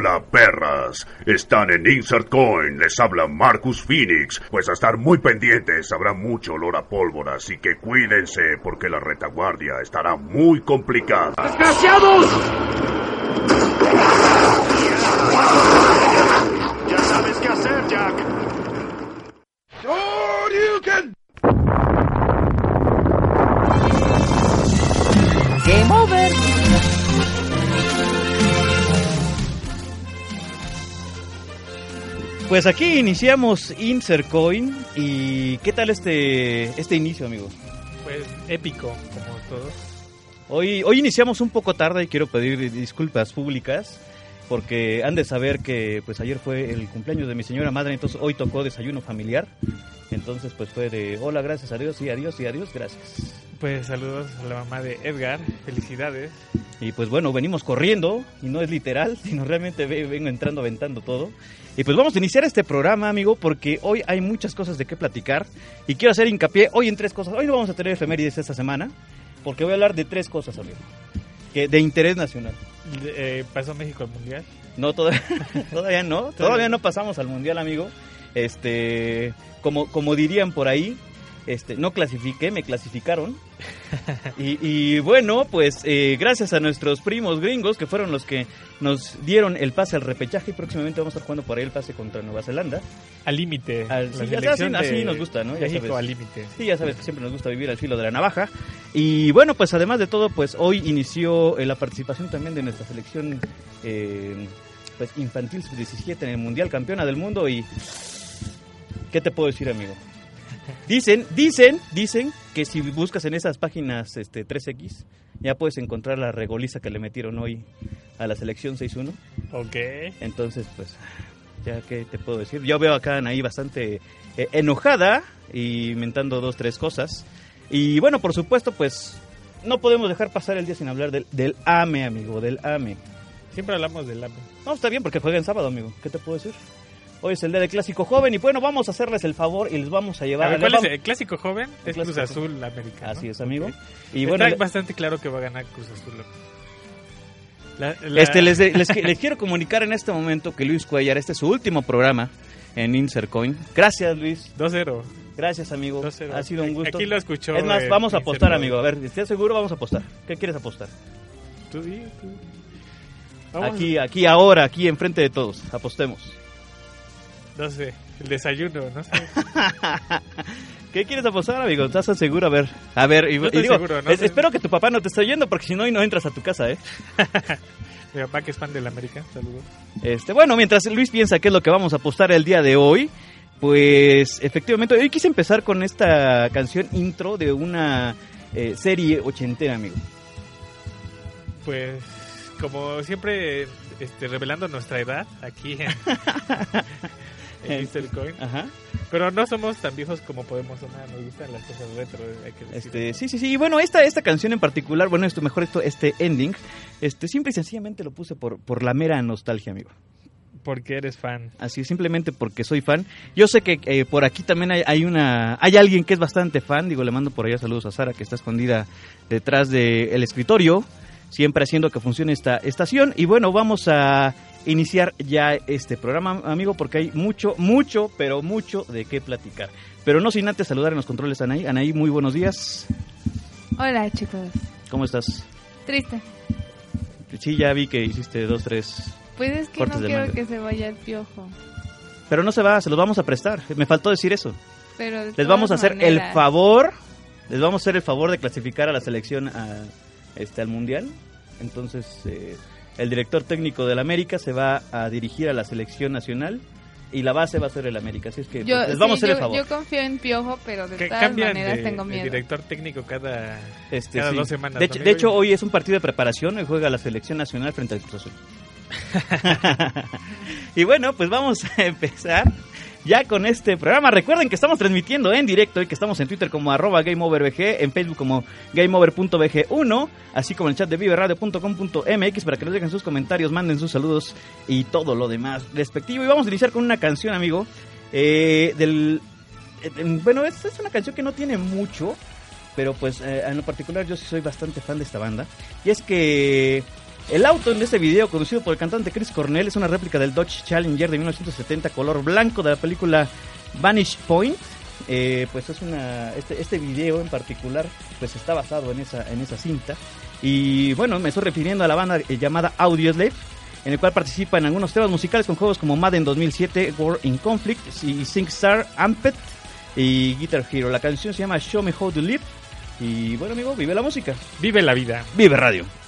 Hola perras, están en Insert Coin, les habla Marcus Phoenix, pues a estar muy pendientes habrá mucho olor a pólvora, así que cuídense porque la retaguardia estará muy complicada. ¡Desgraciados! Pues aquí iniciamos Insert Coin y ¿qué tal este este inicio, amigo? Pues épico, como todos. Hoy hoy iniciamos un poco tarde y quiero pedir disculpas públicas porque han de saber que pues ayer fue el cumpleaños de mi señora madre, entonces hoy tocó desayuno familiar. Entonces pues fue de hola, gracias a Dios y adiós y adiós, gracias. Pues saludos a la mamá de Edgar, felicidades. Y pues bueno, venimos corriendo y no es literal, sino realmente ve- vengo entrando aventando todo. Y pues vamos a iniciar este programa, amigo, porque hoy hay muchas cosas de qué platicar y quiero hacer hincapié hoy en tres cosas. Hoy no vamos a tener efemérides esta semana, porque voy a hablar de tres cosas, amigo, que de interés nacional. Eh, pasó México al mundial. No, todavía, todavía no. Todavía no pasamos al mundial, amigo. Este, como, como dirían por ahí, este, no clasifiqué, me clasificaron. Y, y bueno, pues eh, gracias a nuestros primos gringos que fueron los que nos dieron el pase al repechaje y próximamente vamos a estar jugando por ahí el pase contra Nueva Zelanda. Al límite. Sí, así de nos gusta, ¿no? Ya México sabes. al límite. Sí, ya sabes que siempre nos gusta vivir al filo de la navaja. Y bueno, pues además de todo, pues hoy inició eh, la participación también de nuestra selección eh, pues infantil sub-17 en el Mundial Campeona del Mundo y... ¿Qué te puedo decir, amigo? Dicen, dicen, dicen que si buscas en esas páginas este 3X, ya puedes encontrar la regoliza que le metieron hoy a la selección 6-1. Ok. Entonces, pues, ya que te puedo decir. Yo veo acá a Anaí bastante eh, enojada y mentando dos, tres cosas. Y bueno, por supuesto, pues, no podemos dejar pasar el día sin hablar del, del AME, amigo, del AME. Siempre hablamos del AME. No, está bien porque juega en sábado, amigo. ¿Qué te puedo decir? Hoy es el día del clásico joven y bueno, vamos a hacerles el favor y les vamos a A llevar... ver, les ¿cuál es el clásico joven? Es clásico Cruz joven. Azul América. ¿no? Así es, amigo. Y bueno, Está le- bastante claro que va a ganar Cruz Azul. La- la- Este, les, les, les quiero comunicar en este momento que Luis Cuellar, este es su último programa en Insercoin. Gracias, Luis. 2-0. Gracias, amigo. 2-0. Ha sido un gusto. Aquí lo escuchó. Es más, vamos a apostar, amigo. A ver, ¿estás seguro? Vamos a apostar. ¿Qué quieres apostar? Tú tú. Vamos. Aquí, aquí, ahora, aquí, enfrente de todos. Apostemos. No sé. El desayuno, no sé. ¿Qué quieres apostar, amigo? ¿Estás seguro? A ver, a ver. Y, No y estoy digo, seguro, no es- sé. espero que tu papá no te esté oyendo porque si no, hoy no entras a tu casa, ¿eh? Mi papá que es fan del América. Saludos. Este, bueno, mientras Luis piensa qué es lo que vamos a apostar el día de hoy, pues efectivamente, hoy quise empezar con esta canción intro de una eh, serie ochentera, amigo. Pues, como siempre, este, revelando nuestra edad aquí en, Mr. Coin. Ajá. Pero no somos tan viejos como podemos sonar. Nos gustan las cosas retro, hay que. Este, sí, sí, sí. Y bueno, esta, esta canción en particular, bueno, esto mejor esto, este ending, este, simple y sencillamente lo puse por, por la mera nostalgia, amigo. Porque eres fan. Así, simplemente porque soy fan. Yo sé que eh, por aquí también hay, hay una, hay alguien que es bastante fan. Digo, le mando por allá saludos a Sara que está escondida detrás del escritorio, siempre haciendo que funcione esta estación. Y bueno, vamos a iniciar ya este programa, amigo, porque hay mucho, mucho, pero mucho de qué platicar. Pero no sin antes saludar en los controles a Anaí. Anaí, muy buenos días. Hola chicos. ¿Cómo estás? Triste. Sí, ya vi que hiciste dos, tres. Pues es que Cortes no quiero manga. que se vaya el piojo. Pero no se va, se los vamos a prestar. Me faltó decir eso. Pero de Les vamos a hacer el favor, les vamos a hacer el favor de clasificar a la selección a, este, al mundial. Entonces, eh, el director técnico del América se va a dirigir a la selección nacional y la base va a ser el América. Así es que Yo, pues, les vamos sí, a hacer el favor. yo confío en piojo, pero de Que todas maneras de, tengo de miedo. director técnico cada, Este, cada sí. dos semanas. De, ¿no, hecho- amigo? de hecho, hoy es un partido de preparación y juega la selección nacional frente al Cruz Azul. y bueno, pues vamos a empezar ya con este programa. Recuerden que estamos transmitiendo en directo y que estamos en Twitter como arroba GameOverBG, en Facebook como GameOver.bg1, así como en el chat de viveradio.com.mx para que nos dejen sus comentarios, manden sus saludos y todo lo demás respectivo. Y vamos a iniciar con una canción, amigo, eh, del... eh, bueno, es, es una canción que no tiene mucho, pero pues eh, en lo particular yo sí soy bastante fan de esta banda. Y es que El auto en este video, conducido por el cantante Chris Cornell, es una réplica del Dodge Challenger de 1970 color blanco de la película Vanish Point. Eh, pues es una este, este video en particular pues está basado en esa en esa cinta y bueno me estoy refiriendo a la banda eh, llamada Audioslave en el cual participa en algunos temas musicales con juegos como Madden 2007, War in Conflict y SingStar Amped y Guitar Hero. La canción se llama Show Me How to Live y bueno amigo, vive la música, Vive la vida. vive radio.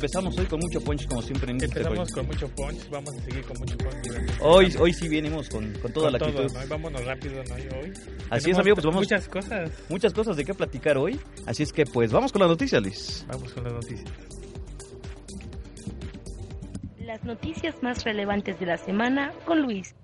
Empezamos hoy con mucho punch, como siempre en este Empezamos Bitcoin? con mucho punch, vamos a seguir con mucho punch. Hoy, hoy sí venimos con, con toda Con la todo, actitud. Vámonos rápido, Hoy. Así Tenemos es, amigo, pues vamos. Muchas cosas. Muchas cosas de qué platicar hoy. Así es que, pues, vamos con la noticia, Luis. Vamos con las noticias. Las noticias más relevantes de la semana con Luis.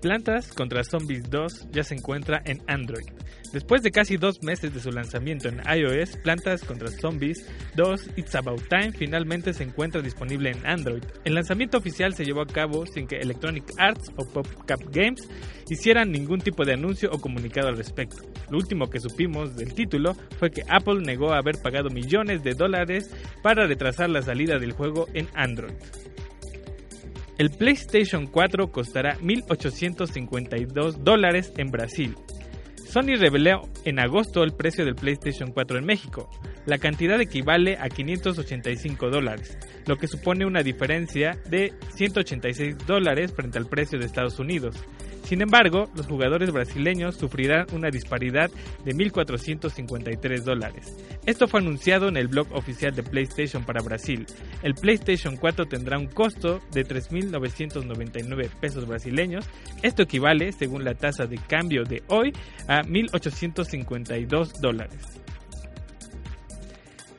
Plantas contra Zombies 2 ya se encuentra en Android. Después de casi dos meses de su lanzamiento en iOS, Plantas contra Zombies 2 It's About Time finalmente se encuentra disponible en Android. El lanzamiento oficial se llevó a cabo sin que Electronic Arts o PopCap Games hicieran ningún tipo de anuncio o comunicado al respecto. Lo último que supimos del título fue que Apple negó haber pagado millones de dólares para retrasar la salida del juego en Android. El PlayStation 4 costará 1.852 dólares en Brasil. Sony reveló en agosto el precio del PlayStation 4 en México. La cantidad equivale a 585 dólares, lo que supone una diferencia de 186 dólares frente al precio de Estados Unidos. Sin embargo, los jugadores brasileños sufrirán una disparidad de 1.453 dólares. Esto fue anunciado en el blog oficial de PlayStation para Brasil. El PlayStation 4 tendrá un costo de 3.999 pesos brasileños. Esto equivale, según la tasa de cambio de hoy, a 1.852 dólares.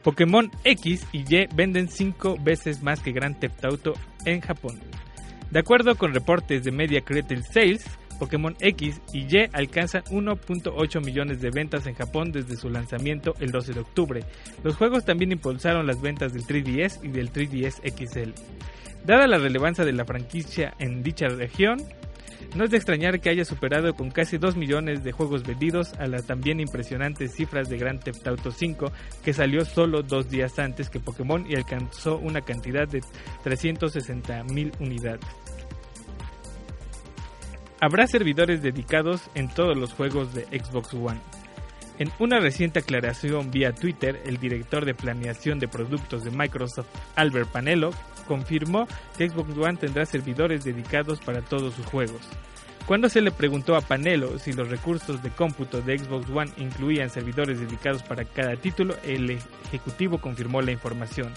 Pokémon X y Y venden 5 veces más que Grand Theft Auto en Japón. De acuerdo con reportes de Media Creative Sales, Pokémon X y Y alcanzan 1.8 millones de ventas en Japón desde su lanzamiento el 12 de octubre. Los juegos también impulsaron las ventas del 3DS y del 3DS XL. Dada la relevancia de la franquicia en dicha región, no es de extrañar que haya superado con casi 2 millones de juegos vendidos a las también impresionantes cifras de Grand Theft Auto 5 que salió solo dos días antes que Pokémon y alcanzó una cantidad de 360 mil unidades. Habrá servidores dedicados en todos los juegos de Xbox One. En una reciente aclaración vía Twitter, el director de planeación de productos de Microsoft, Albert Panello, confirmó que Xbox One tendrá servidores dedicados para todos sus juegos. Cuando se le preguntó a Panello si los recursos de cómputo de Xbox One incluían servidores dedicados para cada título, el ejecutivo confirmó la información.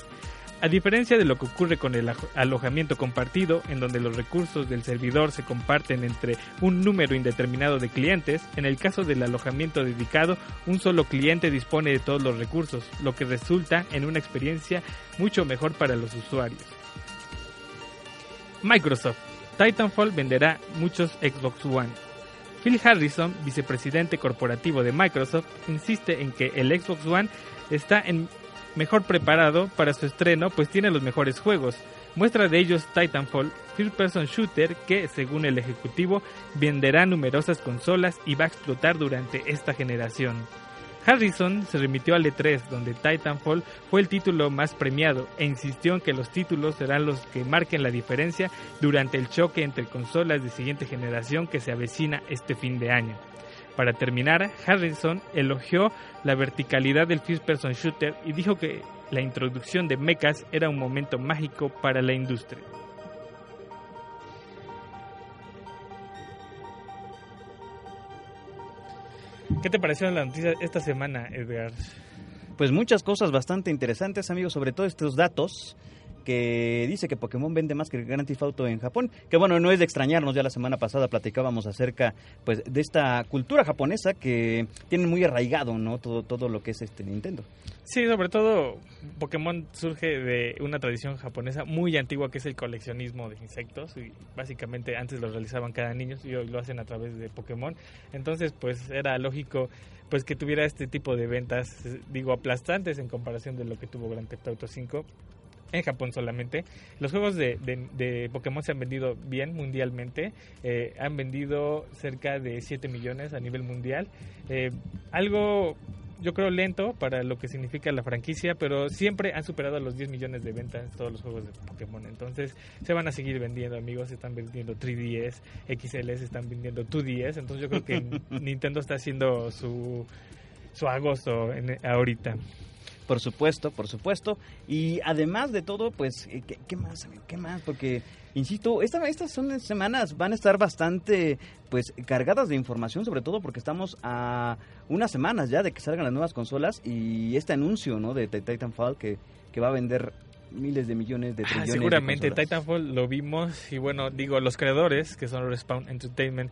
A diferencia de lo que ocurre con el alo- alojamiento compartido, en donde los recursos del servidor se comparten entre un número indeterminado de clientes, en el caso del alojamiento dedicado, un solo cliente dispone de todos los recursos, lo que resulta en una experiencia mucho mejor para los usuarios. Microsoft. Titanfall venderá muchos Xbox One. Phil Harrison, vicepresidente corporativo de Microsoft, insiste en que el Xbox One está en mejor preparado para su estreno, pues tiene los mejores juegos. Muestra de ellos Titanfall, First Person Shooter, que, según el ejecutivo, venderá numerosas consolas y va a explotar durante esta generación. Harrison se remitió al E3, donde Titanfall fue el título más premiado, e insistió en que los títulos serán los que marquen la diferencia durante el choque entre consolas de siguiente generación que se avecina este fin de año. Para terminar, Harrison elogió la verticalidad del first person shooter y dijo que la introducción de mechas era un momento mágico para la industria. ¿Qué te pareció la noticia esta semana, Edgar? Pues muchas cosas bastante interesantes, amigos, sobre todo estos datos que dice que Pokémon vende más que Grand Theft Auto en Japón, que bueno, no es de extrañarnos, ya la semana pasada platicábamos acerca pues de esta cultura japonesa que tienen muy arraigado, ¿no? Todo todo lo que es este Nintendo. Sí, sobre todo Pokémon surge de una tradición japonesa muy antigua que es el coleccionismo de insectos y básicamente antes lo realizaban cada niño y hoy lo hacen a través de Pokémon. Entonces, pues era lógico pues que tuviera este tipo de ventas, digo, aplastantes en comparación de lo que tuvo Grand Theft Auto 5 en Japón solamente. Los juegos de, de- de Pokémon se han vendido bien mundialmente. eh, han vendido cerca de 7 millones a nivel mundial. Eh, algo, yo creo, lento para lo que significa la franquicia, pero siempre han superado los 10 millones de ventas todos los juegos de Pokémon. Entonces, se van a seguir vendiendo, amigos. Se están vendiendo 3DS, XL, se están vendiendo 2DS. Entonces, yo creo que Nintendo está haciendo su, su agosto en, ahorita. Por supuesto, por supuesto. Y además de todo, pues, eh, ¿qué, qué más, amigo? ¿Qué más? Porque, insisto, esta, estas son semanas van a estar bastante, pues, cargadas de información, sobre todo porque estamos a unas semanas ya de que salgan las nuevas consolas y este anuncio, ¿no? De Ti- Titanfall que, que va a vender miles de millones de Ah, trillones de seguramente. Titanfall lo vimos y bueno, digo, los creadores, que son Respawn Entertainment,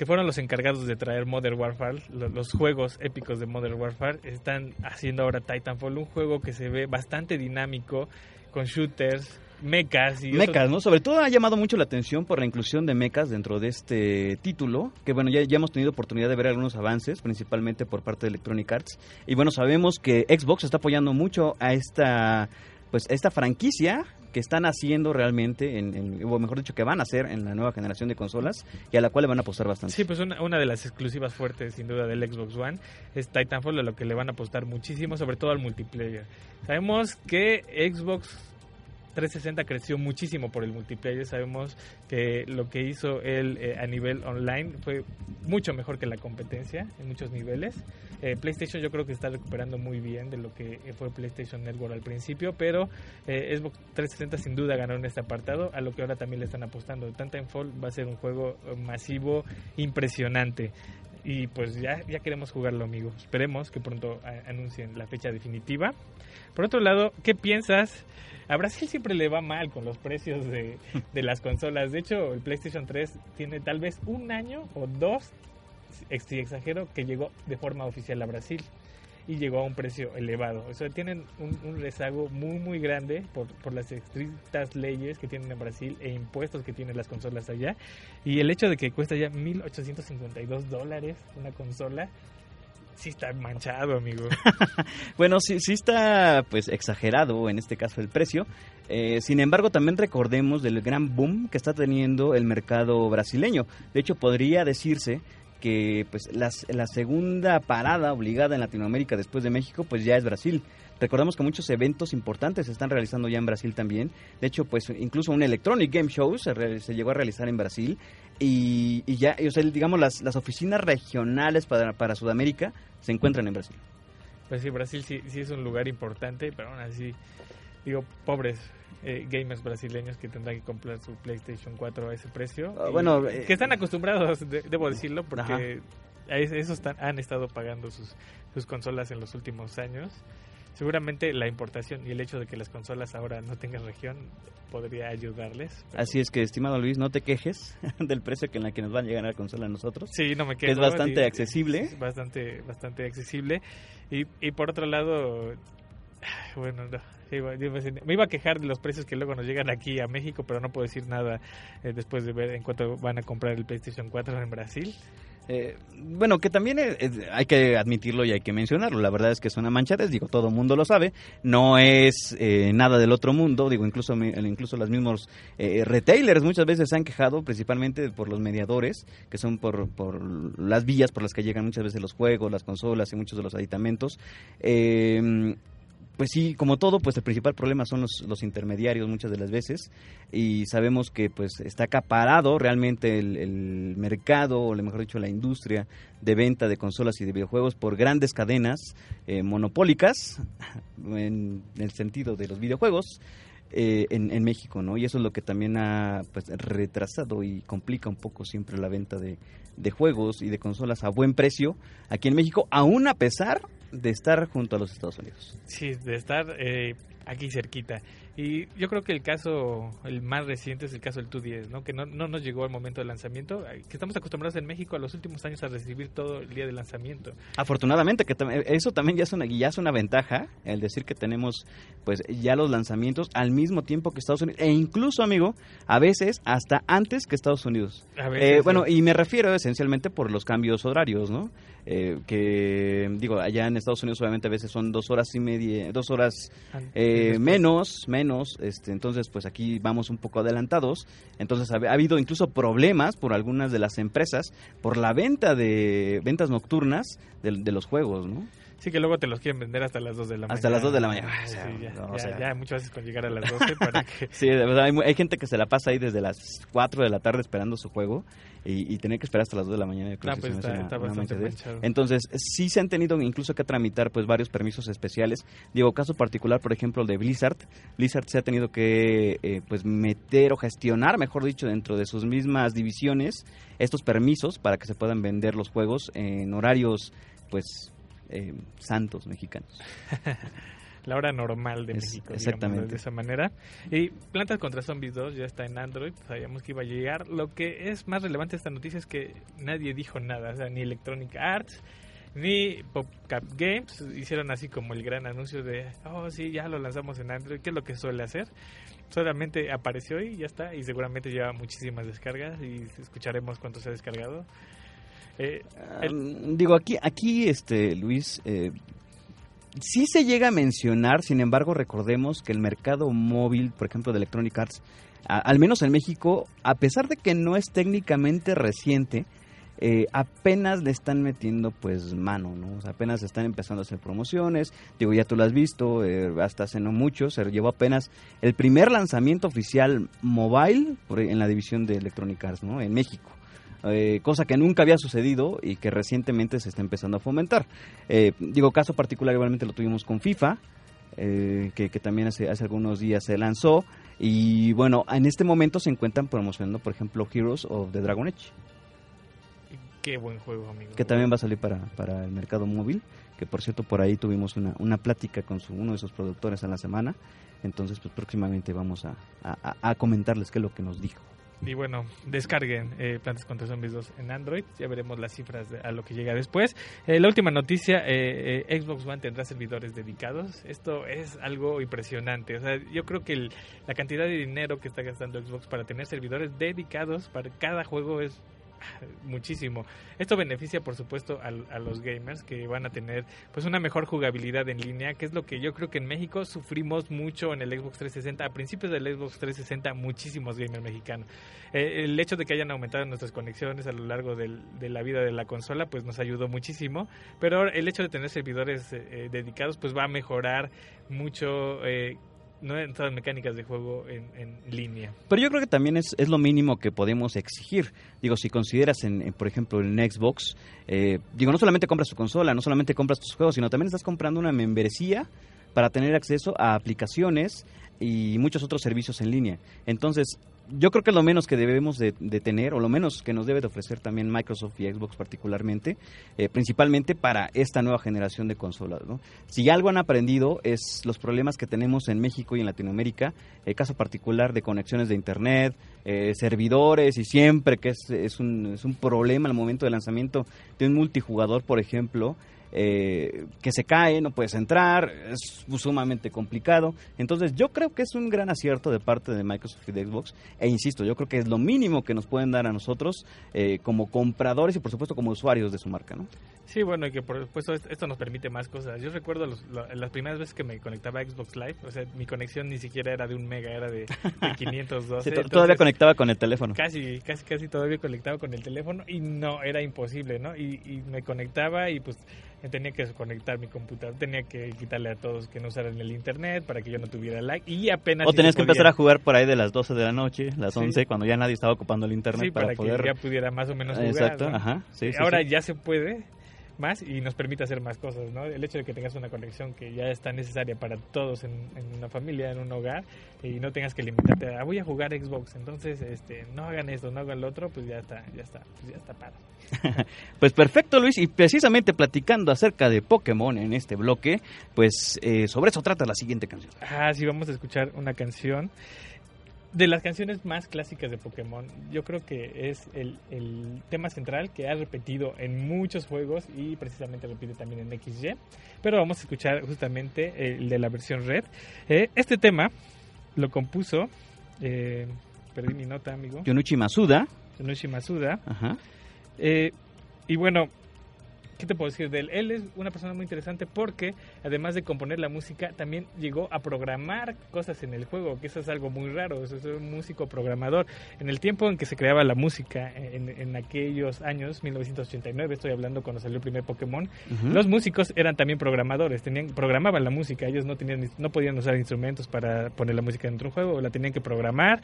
que fueron los encargados de traer Modern Warfare, lo- los, juegos épicos de Modern Warfare, están haciendo ahora Titanfall, un juego que se ve bastante dinámico, con shooters, mechas y Mecas, ¿no? Sobre todo ha llamado mucho la atención por la inclusión de mecas dentro de este título, que bueno, ya, ya hemos tenido oportunidad de ver algunos avances, principalmente por parte de Electronic Arts. Y bueno, sabemos que Xbox está apoyando mucho a esta, pues, esta franquicia que están haciendo realmente, en, o mejor dicho, que van a hacer en la nueva generación de consolas y a la cual le van a apostar bastante. Sí, pues una, una de las exclusivas fuertes, sin duda, del Xbox One es Titanfall, a lo que le van a apostar muchísimo, sobre todo al multiplayer. Sabemos que Xbox 360 creció muchísimo por el multiplayer. Sabemos que lo que hizo él eh, a nivel online fue mucho mejor que la competencia en muchos niveles. Eh, PlayStation yo creo que está recuperando muy bien de lo que fue PlayStation Network al principio, pero eh, Xbox 360 sin duda ganó en este apartado, a lo que ahora también le están apostando. Titanfall va a ser un juego eh, masivo, impresionante. Y pues ya, ya queremos jugarlo, amigo. Esperemos que pronto anuncien la fecha definitiva. Por otro lado, ¿qué piensas? A Brasil siempre le va mal con los precios de, de las consolas. De hecho, el PlayStation 3 tiene tal vez un año o dos, si exagero, que llegó de forma oficial a Brasil y llegó a un precio elevado. O sea, tienen un, un rezago muy, muy grande por, por las estrictas leyes que tienen en Brasil e impuestos que tienen las consolas allá. Y el hecho de que cuesta ya 1.852 dólares una consola, sí está manchado, amigo. Bueno, sí, sí está pues exagerado en este caso el precio. Eh, sin embargo, también recordemos del gran boom que está teniendo el mercado brasileño. De hecho, podría decirse que pues las- la segunda parada obligada en Latinoamérica después de México pues ya es Brasil. Recordemos que muchos eventos importantes se están realizando ya en Brasil también. De hecho, pues incluso un Electronic Game Show se, re- llegó a realizar en Brasil. Y, ya, y, digamos, las, las oficinas regionales para, para Sudamérica se encuentran en Brasil. Pues sí, Brasil sí, sí es un lugar importante, pero aún así, digo, pobres eh, gamers brasileños que tendrán que comprar su PlayStation 4 a ese precio. Ah, bueno, eh, que están acostumbrados, de- debo decirlo, porque a es- esos están- han estado pagando sus, sus consolas en los últimos años. Seguramente la importación y el hecho de que las consolas ahora no tengan región podría ayudarles. pero- Así es que, estimado Luis, no te quejes del precio que en la que nos van a llegar a la consola a nosotros. Sí, no me Que quejo. es bastante accesible. es bastante, bastante accesible. Y, y por otro lado, bueno, no, me iba a quejar de los precios que luego nos llegan aquí a México, pero no puedo decir nada eh, después de ver en cuánto van a comprar el PlayStation 4 en Brasil. Eh, bueno, que también eh, eh, hay que admitirlo y hay que mencionarlo. La verdad es que es una manchadez, digo, todo mundo lo sabe. No es eh, nada del otro mundo, digo, incluso, incluso los mismos retailers muchas veces se han quejado principalmente por los mediadores, que son por, por las vías por las que llegan muchas veces los juegos, las consolas y muchos de los aditamentos. Eh, pues sí, como todo, pues el principal problema son los, los intermediarios muchas de las veces y sabemos que pues está acaparado realmente el, mercado, o mejor dicho, la industria de venta de consolas y de videojuegos por grandes cadenas eh, monopólicas en el sentido de los videojuegos eh, en, en México, ¿no? Y eso es lo que también ha pues, retrasado y complica un poco siempre la venta de, de juegos y de consolas a buen precio aquí en México, aún a pesar de estar junto a los Estados Unidos. Sí, de estar eh, aquí cerquita. Y yo creo que el caso, el más reciente es el caso del 210, ¿no? Que no, no nos llegó al momento del lanzamiento, que estamos acostumbrados en México a los últimos años a recibir todo el día de lanzamiento. Afortunadamente, que eso también ya es, una, ya es una ventaja, el decir que tenemos pues ya los lanzamientos al mismo tiempo que Estados Unidos, e incluso, amigo, a veces hasta antes que Estados Unidos. A veces, Eh, bueno, y me refiero esencialmente por los cambios horarios, ¿no? Eh, que, digo, allá en Estados Unidos obviamente a veces son dos horas y media, dos horas An- eh, después. menos, menos, este, entonces pues aquí vamos un poco adelantados, entonces ha, ha habido incluso problemas por algunas de las empresas por la venta de ventas nocturnas de, de los juegos, ¿no? Sí, que luego te los quieren vender hasta las 2 de la mañana. Hasta las 2 de la mañana. Ah, O sea, sí, ya, no, o ya, sea. ya muchas veces con llegar a las 12 para que... Sí, de verdad, hay, gente que se la pasa ahí desde las 4 de la tarde esperando su juego y, y tener que esperar hasta las 2 de la mañana. creo Ah, que pues está- una- está bastante. Entonces, sí se han tenido incluso que tramitar pues varios permisos especiales. Digo, caso particular, por ejemplo, el de Blizzard. Blizzard se ha tenido que eh, pues meter o gestionar, mejor dicho, dentro de sus mismas divisiones estos permisos para que se puedan vender los juegos en horarios pues eh, santos mexicanos. la hora normal de Es- México, digamos, exactamente. de esa manera. Y Plantas contra Zombies 2 ya está en Android, sabíamos que iba a llegar. Lo que es más relevante de esta noticia es que nadie dijo nada, o sea, ni Electronic Arts ni PopCap Games hicieron así como el gran anuncio de, oh sí, ya lo lanzamos en Android, que es lo que suele hacer. Solamente apareció y ya está, y seguramente lleva muchísimas descargas y escucharemos cuánto se ha descargado. Eh, el- Um, digo, aquí, aquí este, Luis, eh, sí se llega a mencionar, sin embargo, recordemos que el mercado móvil, por ejemplo, de Electronic Arts, a- al menos en México, a pesar de que no es técnicamente reciente, eh, apenas le están metiendo pues mano, ¿no? O sea, apenas están empezando a hacer promociones, digo, ya tú lo has visto, eh, hasta hace no mucho, se llevó apenas el primer lanzamiento oficial mobile por- en la división de Electronic Arts, ¿no? En México. Eh, cosa que nunca había sucedido y que recientemente se está empezando a fomentar. Eh, digo, caso particular igualmente lo tuvimos con FIFA, eh, que, que también hace, hace algunos días se lanzó. Y bueno, en este momento se encuentran promocionando, por ejemplo, Heroes of the Dragon Age, qué buen juego, amigo. que también va a salir para, para el mercado móvil, que por cierto por ahí tuvimos una, una plática con su, uno de sus productores en la semana. Entonces, pues próximamente vamos a, a- a comentarles qué es lo que nos dijo. Y bueno, descarguen eh, Plantas contra Zombies 2 en Android. Ya veremos las cifras de- a lo que llega después. Eh, la última noticia, eh, eh, Xbox One tendrá servidores dedicados. Esto es algo impresionante. O sea, yo creo que el- la cantidad de dinero que está gastando Xbox para tener servidores dedicados para cada juego es muchísimo. Esto beneficia, por supuesto, a, los gamers que van a tener pues una mejor jugabilidad en línea, que es lo que yo creo que en México sufrimos mucho en el Xbox 360. A principios del Xbox 360, muchísimos gamers mexicanos. Eh, el hecho de que hayan aumentado nuestras conexiones a lo largo del- de la vida de la consola, pues nos ayudó muchísimo. Pero el hecho de tener servidores eh, eh, dedicados, pues va a mejorar mucho. Nuestras mecánicas de juego en, en línea. Pero yo creo que también es, es lo mínimo que podemos exigir. Digo, si consideras, en, en, por ejemplo, en Xbox, eh, digo, no solamente compras tu consola, no solamente compras tus juegos, sino también estás comprando una membresía para tener acceso a aplicaciones y muchos otros servicios en línea. Entonces, yo creo que lo menos que debemos de, de tener, o lo menos que nos debe de ofrecer también Microsoft y Xbox particularmente, eh, principalmente para esta nueva generación de consolas. ¿no? Si algo han aprendido es los problemas que tenemos en México y en Latinoamérica, el caso particular de conexiones de Internet, eh, servidores, y siempre que es, es, un, es un problema al momento del lanzamiento de un multijugador, por ejemplo, eh, que se cae, no puedes entrar, es sumamente complicado. Entonces yo creo que es un gran acierto de parte de Microsoft y de Xbox. E insisto, yo creo que es lo mínimo que nos pueden dar a nosotros eh, como compradores y por supuesto como usuarios de su marca, ¿no? Sí, bueno, y que por supuesto esto nos permite más cosas. Yo recuerdo los, lo, las primeras veces que me conectaba a Xbox Live, o sea, mi conexión ni siquiera era de un mega, era de, de 512. sí, entonces, todavía conectaba con el teléfono. Casi, casi, casi todavía conectaba con el teléfono y no, era imposible, ¿no? Y, y me conectaba y pues tenía que desconectar mi computadora, tenía que quitarle a todos que no usaran el internet para que yo no tuviera lag y apenas... O tenías que empezar a jugar por ahí de las 12 de la noche, las 11, sí. cuando ya nadie estaba ocupando el internet sí, para, para, poder... que ya pudiera más o menos jugar. Exacto, ¿no? ajá. Sí, sí, Ahora ya se puede más y nos permite hacer más cosas, ¿no? El hecho de que tengas una conexión que ya está necesaria para todos en, en, una familia, en un hogar, y no tengas que limitarte a voy a jugar Xbox, entonces este no hagan esto, no hagan lo otro, pues ya está, ya está, pues ya está para. pues perfecto Luis, y precisamente platicando acerca de Pokémon en este bloque, pues eh, sobre eso trata la siguiente canción. Ah, sí, vamos a escuchar una canción de las canciones más clásicas de Pokémon, yo creo que es el, el, tema central que ha repetido en muchos juegos y precisamente repite también en XY. Pero vamos a escuchar justamente el de la versión Red. Eh, este tema lo compuso, eh, perdí mi nota, amigo. Yonichi Masuda. Yonichi Masuda. Ajá. Eh, y bueno, ¿qué te puedo decir de él? Él es una persona muy interesante porque además de componer la música, también llegó a programar cosas en el juego, que eso es algo muy raro, eso es un músico programador. En el tiempo en que se creaba la música, en, en aquellos años, 1989, estoy hablando cuando salió el primer Pokémon, los músicos eran también programadores, tenían programaban la música, ellos no tenían no podían usar instrumentos para poner la música dentro de un juego, la tenían que programar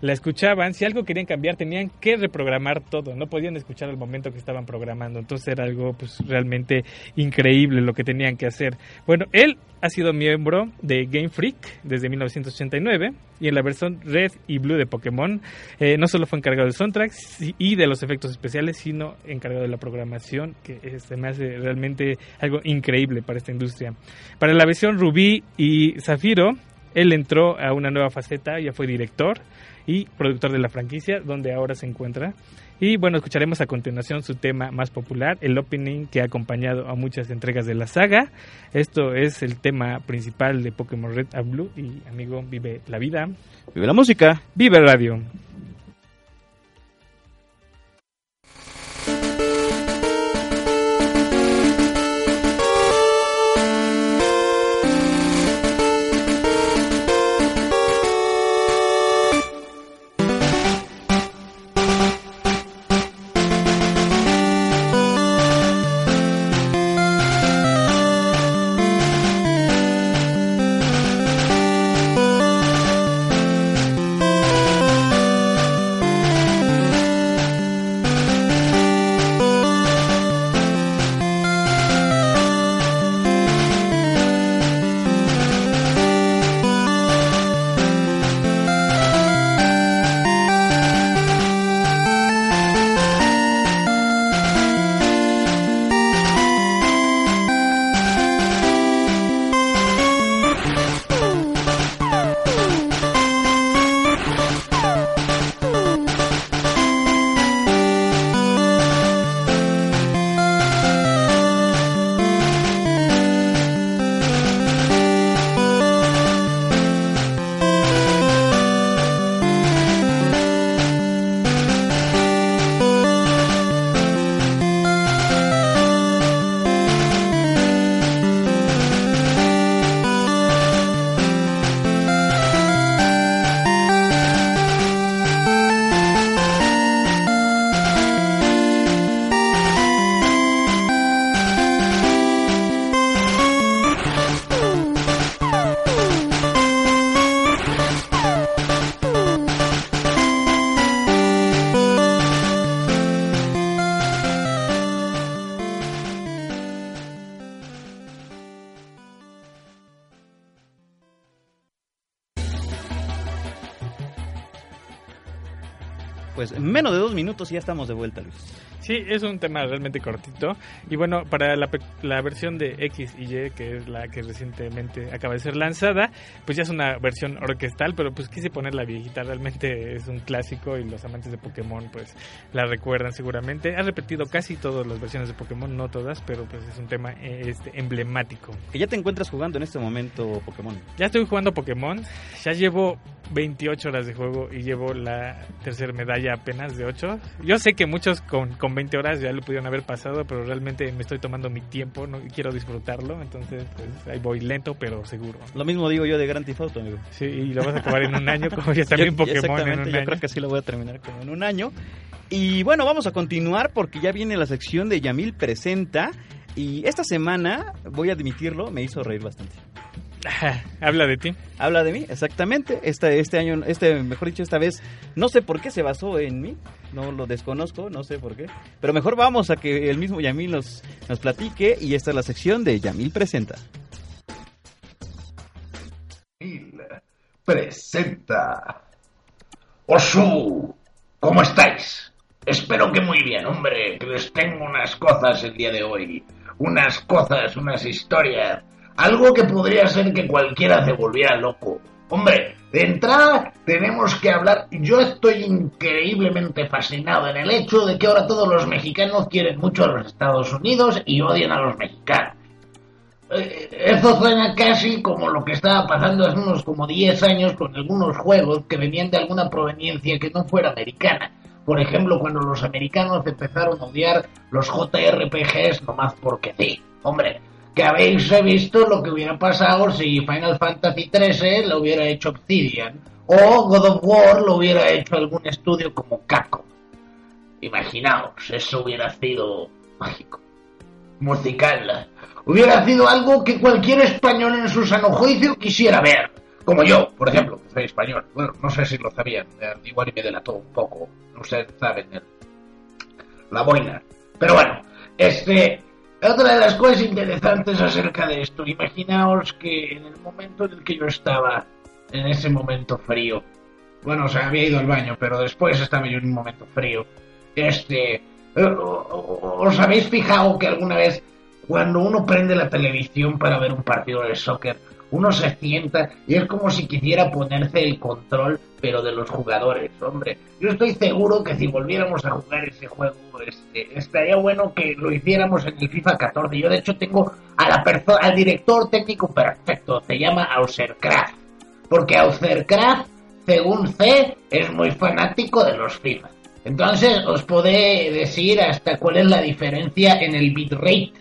la escuchaban, si algo querían cambiar tenían que reprogramar todo, no podían escuchar al momento que estaban programando, entonces era algo pues realmente increíble lo que tenían que hacer. Bueno, él ha sido miembro de Game Freak desde 1989 y en la versión Red y Blue de Pokémon eh, no solo fue encargado de soundtracks y de los efectos especiales, sino encargado de la programación, que se me hace realmente algo increíble para esta industria. Para la versión Rubí y Zafiro, él entró a una nueva faceta, ya fue director, y productor de la franquicia, donde ahora se encuentra. Y bueno, escucharemos a continuación su tema más popular, el opening que ha acompañado a muchas entregas de la saga. Esto es el tema principal de Pokémon Red and Blue y amigo, vive la vida. Vive la música. Vive radio. Minutos y ya estamos de vuelta, Luis. Sí, es un tema realmente cortito. Y bueno, para la, la versión de X y Y, que es la que recientemente acaba de ser lanzada, pues ya es una versión orquestal, pero pues quise poner la viejita. Realmente es un clásico y los amantes de Pokémon pues la recuerdan seguramente. Ha repetido casi todas las versiones de Pokémon, no todas, pero pues es un tema eh, este, emblemático. Que ya te encuentras jugando en este momento Pokémon. Ya estoy jugando Pokémon, ya llevo 28 horas de juego y llevo la tercera medalla apenas de 8. Yo sé que muchos con, con 20 horas ya lo pudieron haber pasado, pero realmente me estoy tomando mi tiempo, no quiero disfrutarlo, entonces pues ahí voy lento pero seguro. Lo mismo digo yo de Grand Theft Auto, amigo. Sí, y lo vas a acabar en un año como ya también Yo- Pokémon en Exactamente, un yo año. creo que sí lo voy a terminar como en un año. Y bueno, vamos a continuar porque ya viene la sección de Yamil Presenta. Y esta semana, voy a admitirlo, me hizo reír bastante. Habla de ti. Habla de mí, exactamente. Este, este año, este, mejor dicho, esta vez, no sé por qué se basó en mí, no lo desconozco, no sé por qué. Pero mejor vamos a que el mismo Yamil nos, nos platique y esta es la sección de Yamil Presenta. Gil presenta. Osu, ¿cómo estáis? Espero que muy bien, hombre, que les tengo unas cosas el día de hoy. Unas cosas, unas historias. Algo que podría ser que cualquiera se volviera loco. Hombre, de entrada tenemos que hablar. Yo estoy increíblemente fascinado en el hecho de que ahora todos los mexicanos quieren mucho a los Estados Unidos y odian a los mexicanos. Eh, Eso suena casi como lo que estaba pasando hace unos como 10 años con algunos juegos que venían de alguna proveniencia que no fuera americana. por ejemplo, cuando los americanos empezaron a odiar los JRPGs nomás porque sí. Hombre, habéis visto lo que hubiera pasado si Final Fantasy XIII lo hubiera hecho Obsidian o God of War lo hubiera hecho algún estudio como Capcom. Imaginaos, eso hubiera sido mágico, musical. Hubiera sido algo que cualquier español en su sano juicio quisiera ver. Como yo, por ejemplo, que soy español. Bueno, no sé si lo sabían, eh, igual me delató un poco. Ustedes saben la boina. Pero bueno, este, otra de las cosas interesantes acerca de esto, imaginaos que en el momento en el que yo estaba, en ese momento frío, bueno, o había ido al baño, pero después estaba yo en un momento frío, este, eh, ¿os habéis fijado que alguna vez cuando uno prende la televisión para ver un partido de soccer, uno se sienta y es como si quisiera ponerse el control, pero de los jugadores, hombre. Yo estoy seguro que si volviéramos a jugar ese juego, este, estaría bueno que lo hiciéramos en el FIFA 14. Yo de hecho tengo a la perso- al director técnico perfecto, se llama Ausercraft, porque Ausercraft, según sé, es muy fanático de los FIFA. Entonces os podré decir hasta cuál es la diferencia en el bitrate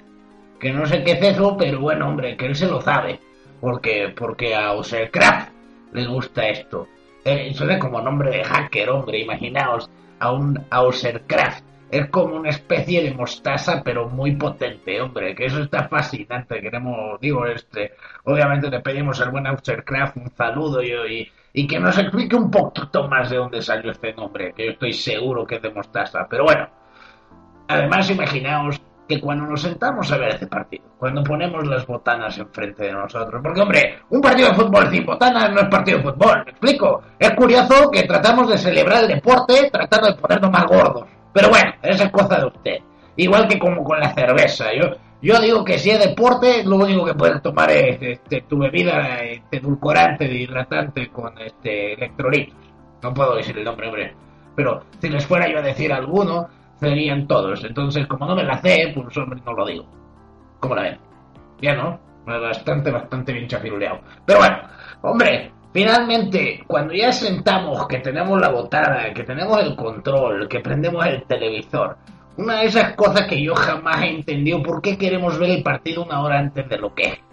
que no sé qué es eso, pero bueno, hombre, que él se lo sabe, porque, porque a Usercraft le gusta esto. Eh, suena como nombre de hacker, hombre, imaginaos a un Usercraft. Es como una especie de mostaza, pero muy potente, hombre, que eso está fascinante. Queremos, digo, este, obviamente le pedimos al buen Usercraft un saludo y, y que nos explique un poquito más de dónde salió este nombre, que yo estoy seguro que es de mostaza. Pero bueno, Además, imaginaos que cuando nos sentamos a ver este partido, cuando ponemos las botanas enfrente de nosotros, porque hombre, un partido de fútbol sin botanas no es partido de fútbol, ¿me explico? Es curioso que tratamos de celebrar el deporte tratando de ponernos más gordos. Pero bueno, esa es cosa de usted. Igual que como con la cerveza. Yo, yo digo que si es deporte, lo único que puedes tomar es este, tu bebida este, edulcorante, hidratante con este electrolitos. No puedo decir el nombre, hombre. Pero si les fuera yo a decir alguno, serían todos. Entonces, como no me la sé, pues hombre, no lo digo. ¿Cómo la ven? Ya no, bastante, bastante bien chafiruleado. Pero bueno, hombre, finalmente, cuando ya sentamos que tenemos la botada, que tenemos el control, que prendemos el televisor, una de esas cosas que yo jamás he entendido, ¿por qué queremos ver el partido una hora antes de lo que es?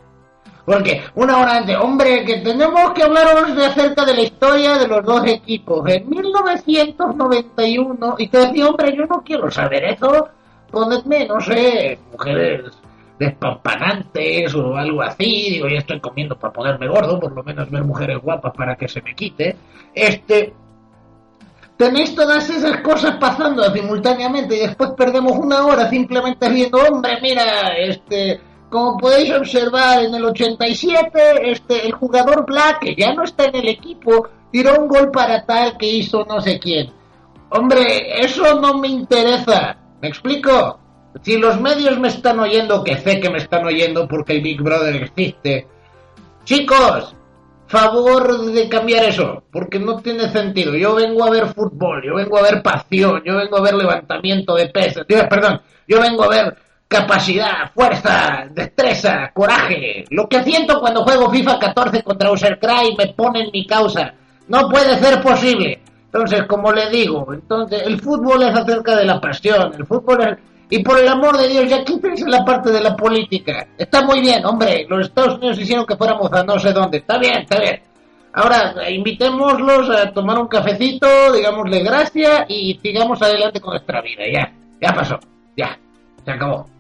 Porque una hora antes, hombre, que tenemos que hablaros de acerca de la historia de los dos equipos. En 1991, y te decía, hombre, yo no quiero saber eso. Ponedme, no sé, mujeres despampanantes o algo así. Digo, ya estoy comiendo para ponerme gordo, por lo menos ver mujeres guapas para que se me quite. Este. Tenéis todas esas cosas pasando simultáneamente y después perdemos una hora simplemente viendo, hombre, mira, este, como podéis observar en el 87, este, el jugador Black, que ya no está en el equipo, tiró un gol para tal que hizo no sé quién. Hombre, eso no me interesa. ¿Me explico? Si los medios me están oyendo, que sé que me están oyendo porque el Big Brother existe. Chicos, favor de cambiar eso, porque no tiene sentido. Yo vengo a ver fútbol, yo vengo a ver pasión, yo vengo a ver levantamiento de pesas, perdón, yo vengo a ver capacidad, fuerza, destreza, coraje. Lo que siento cuando juego FIFA 14 contra Usercry me pone en mi causa. No puede ser posible. Entonces, como le digo, entonces el fútbol es acerca de la pasión, el fútbol es... Y por el amor de Dios, ya quítense la parte de la política. Está muy bien, hombre. Los Estados Unidos hicieron que fuéramos a no sé dónde. Está bien, está bien. Ahora, invitémoslos a tomar un cafecito, digámosle gracias y sigamos adelante con nuestra vida. Ya, ya pasó. Ya, se acabó.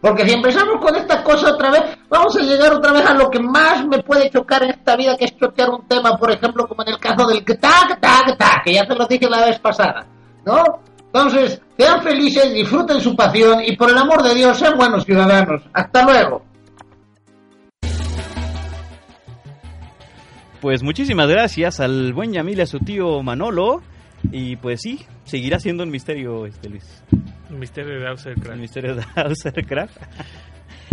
Porque si empezamos con esta cosa otra vez, vamos a llegar otra vez a lo que más me puede chocar en esta vida, que es chotear un tema, por ejemplo, como en el caso del tac, tac, tac, que ya se lo dije la vez pasada, ¿no? Entonces, sean felices, disfruten su pasión y por el amor de Dios, sean buenos ciudadanos. Hasta luego. Pues muchísimas gracias al buen Yamil y a su tío Manolo. Y pues sí, seguirá siendo un misterio, este Luis. El misterio de El Ausercraft. misterio de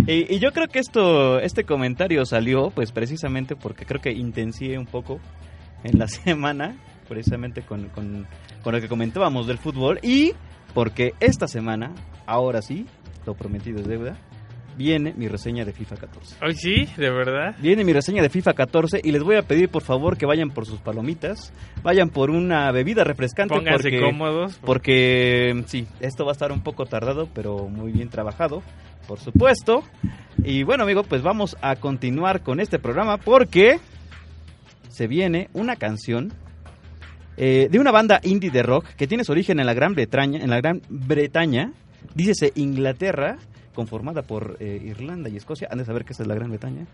y, y yo creo que esto, este comentario salió, pues precisamente porque creo que intencié un poco en la semana, precisamente con, con, con lo que comentábamos del fútbol. Y porque esta semana, ahora sí, lo prometido es deuda, viene mi reseña de FIFA 14. Hoy sí, de verdad. Viene mi reseña de FIFA 14 y les voy a pedir por favor que vayan por sus palomitas, vayan por una bebida refrescante Pónganse porque, cómodos. porque sí, esto va a estar un poco tardado, pero muy bien trabajado, por supuesto. Y bueno, amigo, pues vamos a continuar con este programa porque se viene una canción eh, de una banda indie de rock que tiene su origen en la Gran Bretaña, en la Gran Bretaña, dícese Inglaterra, conformada por eh, Irlanda y Escocia. Han de saber que esa es la Gran Bretaña,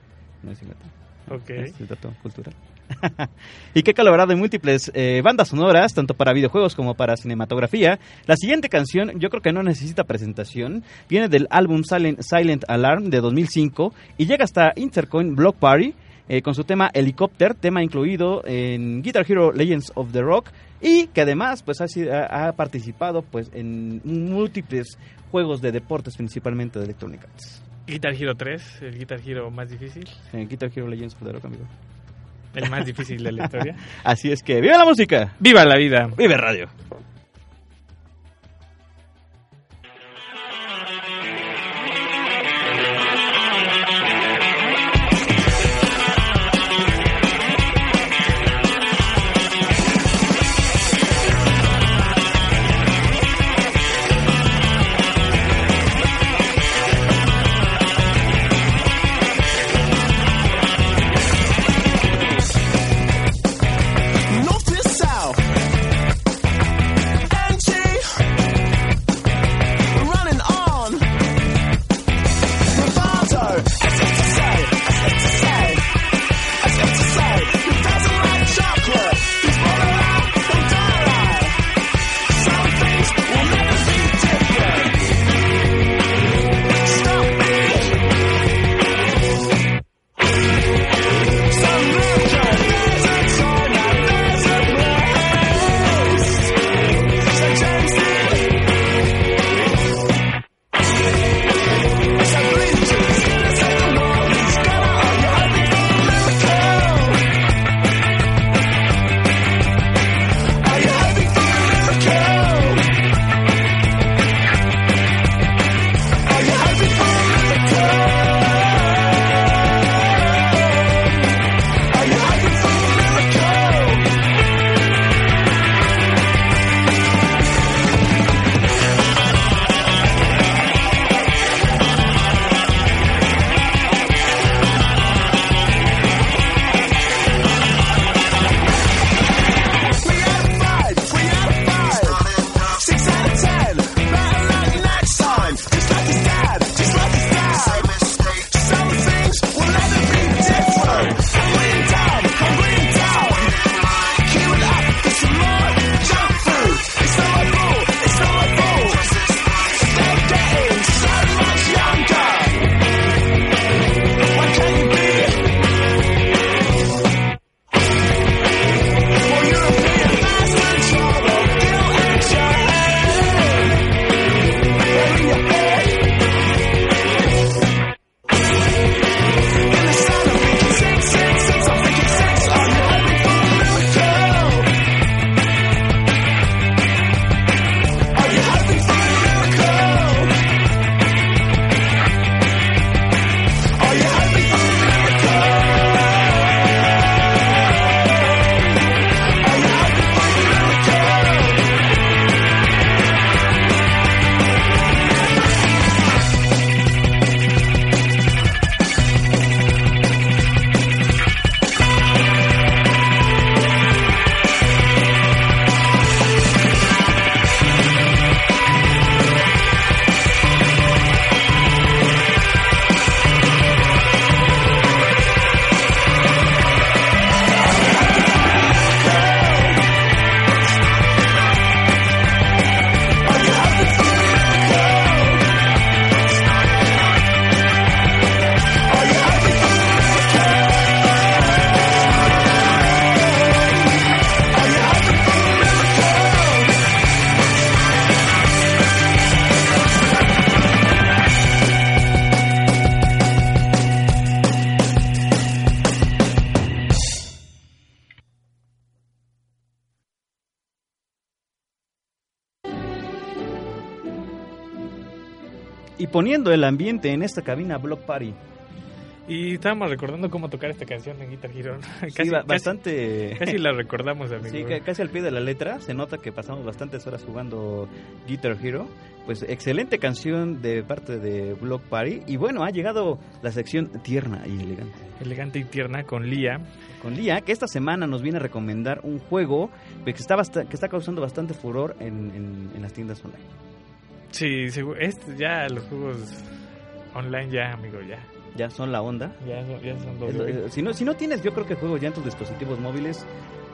no es Inglaterra. Ok. Es el dato cultural. y que ha colaborado en múltiples eh, bandas sonoras, tanto para videojuegos como para cinematografía. La siguiente canción, yo creo que no necesita presentación, viene del álbum Silent, Silent Alarm de 2005 y llega hasta Intercoin Block Party eh, con su tema Helicopter, tema incluido en Guitar Hero Legends of the Rock y que además pues ha, sido- ha- ha participado pues en múltiples juegos de deportes, principalmente de Electronic Arts. Guitar Hero 3, el Guitar Hero más difícil. En Guitar Hero Legends of the Rock, amigo. El más difícil de la historia. Así es que, ¡viva la música! ¡Viva la vida! ¡Vive radio! El ambiente en esta cabina Block Party. Y estábamos recordando cómo tocar esta canción en Guitar Hero. Sí, ba- bastante... Casi, la recordamos, amigo. Sí, ca- casi al pie de la letra. Se nota que pasamos bastantes horas jugando Guitar Hero. Pues excelente canción de parte de Block Party. Y bueno, ha llegado la sección tierna y elegante. Elegante y tierna con Lía. Con Lía, que esta semana nos viene a recomendar un juego que está, que está causando bastante furor en, en- en las tiendas online. Sí, este, ya los juegos online ya, amigo, ya. Ya son la onda. Ya, son- ya son Es lo- doble. eh, si, no, si no tienes, yo creo que juegos ya en tus dispositivos móviles.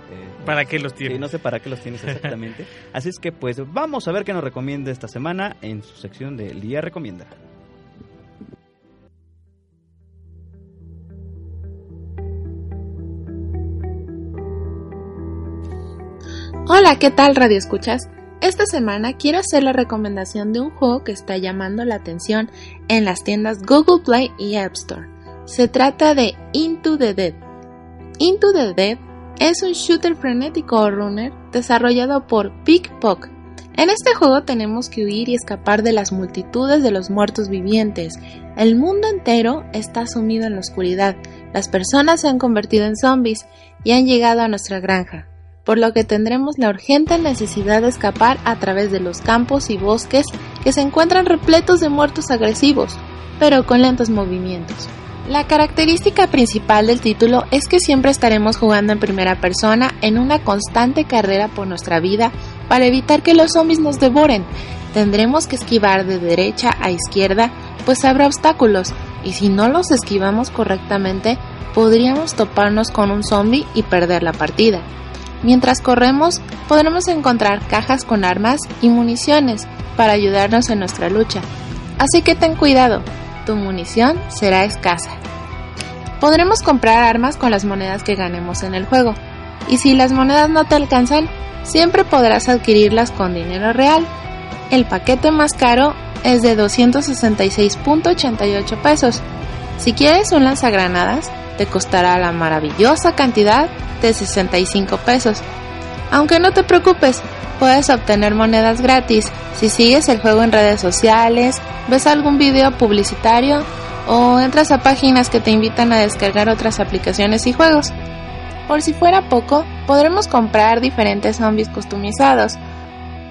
eh, ¿Para qué los Sí, tienes? no sé para qué los tienes exactamente. Así es que pues vamos a ver qué nos recomienda esta semana en su sección de Lía Recomienda. Hola, ¿qué tal Radio Escuchas? Esta semana quiero hacer la recomendación de un juego que está llamando la atención en las tiendas Google Play y App Store. Se trata de Into the Dead. Into the Dead es un shooter frenético o runner desarrollado por Pickpock. En este juego tenemos que huir y escapar de las multitudes de los muertos vivientes. El mundo entero está sumido en la oscuridad. Las personas se han convertido en zombies y han llegado a nuestra granja por lo que tendremos la urgente necesidad de escapar a través de los campos y bosques que se encuentran repletos de muertos agresivos, pero con lentos movimientos. La característica principal del título es que siempre estaremos jugando en primera persona en una constante carrera por nuestra vida para evitar que los zombies nos devoren. Tendremos que esquivar de derecha a izquierda, pues habrá obstáculos, y si no los esquivamos correctamente, podríamos toparnos con un zombie y perder la partida. Mientras corremos, podremos encontrar cajas con armas y municiones para ayudarnos en nuestra lucha. Así que ten cuidado, tu munición será escasa. Podremos comprar armas con las monedas que ganemos en el juego, y si las monedas no te alcanzan, siempre podrás adquirirlas con dinero real. El paquete más caro es de 266.88 pesos. Si quieres un lanzagranadas, te costará la maravillosa cantidad de 65 pesos. Aunque no te preocupes, puedes obtener monedas gratis si sigues el juego en redes sociales, ves algún video publicitario o entras a páginas que te invitan a descargar otras aplicaciones y juegos. Por si fuera poco, podremos comprar diferentes zombies customizados,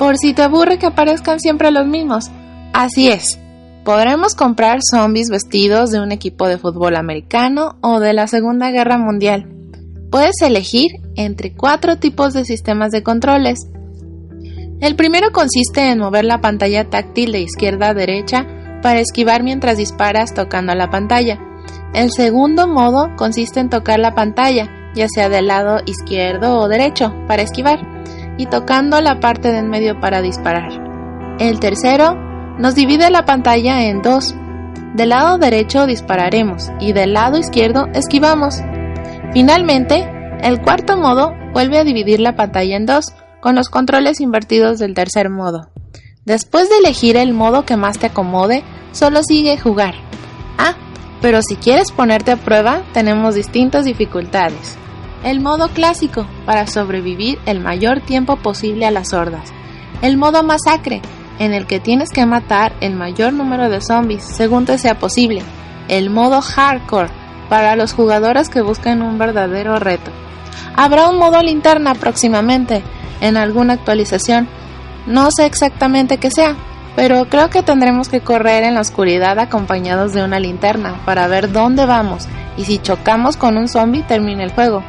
por si te aburre que aparezcan siempre los mismos. Así es, podremos comprar zombies vestidos de un equipo de fútbol americano o de la Segunda Guerra Mundial. Puedes elegir entre cuatro tipos de sistemas de controles. El primero consiste en mover la pantalla táctil de izquierda a derecha para esquivar mientras disparas tocando la pantalla. El segundo modo consiste en tocar la pantalla, ya sea del lado izquierdo o derecho, para esquivar, y tocando la parte del medio para disparar. El tercero nos divide la pantalla en dos. Del lado derecho dispararemos y del lado izquierdo esquivamos. Finalmente, el cuarto modo vuelve a dividir la pantalla en dos, con los controles invertidos del tercer modo. Después de elegir el modo que más te acomode, solo sigue jugar. Ah, pero si quieres ponerte a prueba, tenemos distintas dificultades. El modo clásico, para sobrevivir el mayor tiempo posible a las hordas. El modo masacre, en el que tienes que matar el mayor número de zombies según te sea posible. El modo hardcore, para los jugadores que buscan un verdadero reto. Habrá un modo linterna próximamente, en alguna actualización. No sé exactamente qué sea, pero creo que tendremos que correr en la oscuridad acompañados de una linterna para ver dónde vamos y si chocamos con un zombie termina el juego.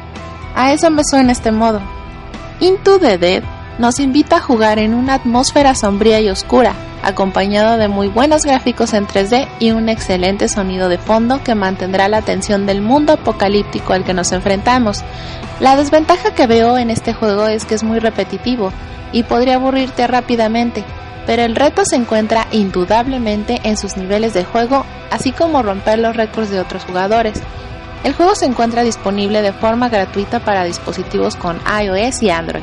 A eso me suena este modo. Into the Dead nos invita a jugar en una atmósfera sombría y oscura, acompañado de muy buenos gráficos en 3D y un excelente sonido de fondo que mantendrá la atención del mundo apocalíptico al que nos enfrentamos. La desventaja que veo en este juego es que es muy repetitivo y podría aburrirte rápidamente, pero el reto se encuentra indudablemente en sus niveles de juego, así como romper los récords de otros jugadores. El juego se encuentra disponible de forma gratuita para dispositivos con iOS y Android,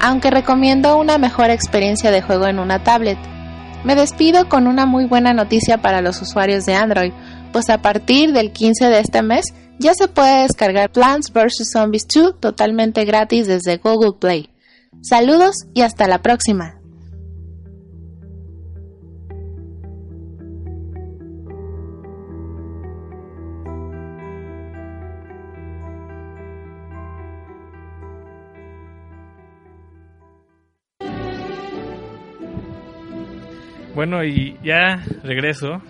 aunque recomiendo una mejor experiencia de juego en una tablet. Me despido con una muy buena noticia para los usuarios de Android, pues a partir del 15 de este mes ya se puede descargar Plants vs. Zombies 2 totalmente gratis desde Google Play. Saludos y hasta la próxima. Bueno, y ya regreso.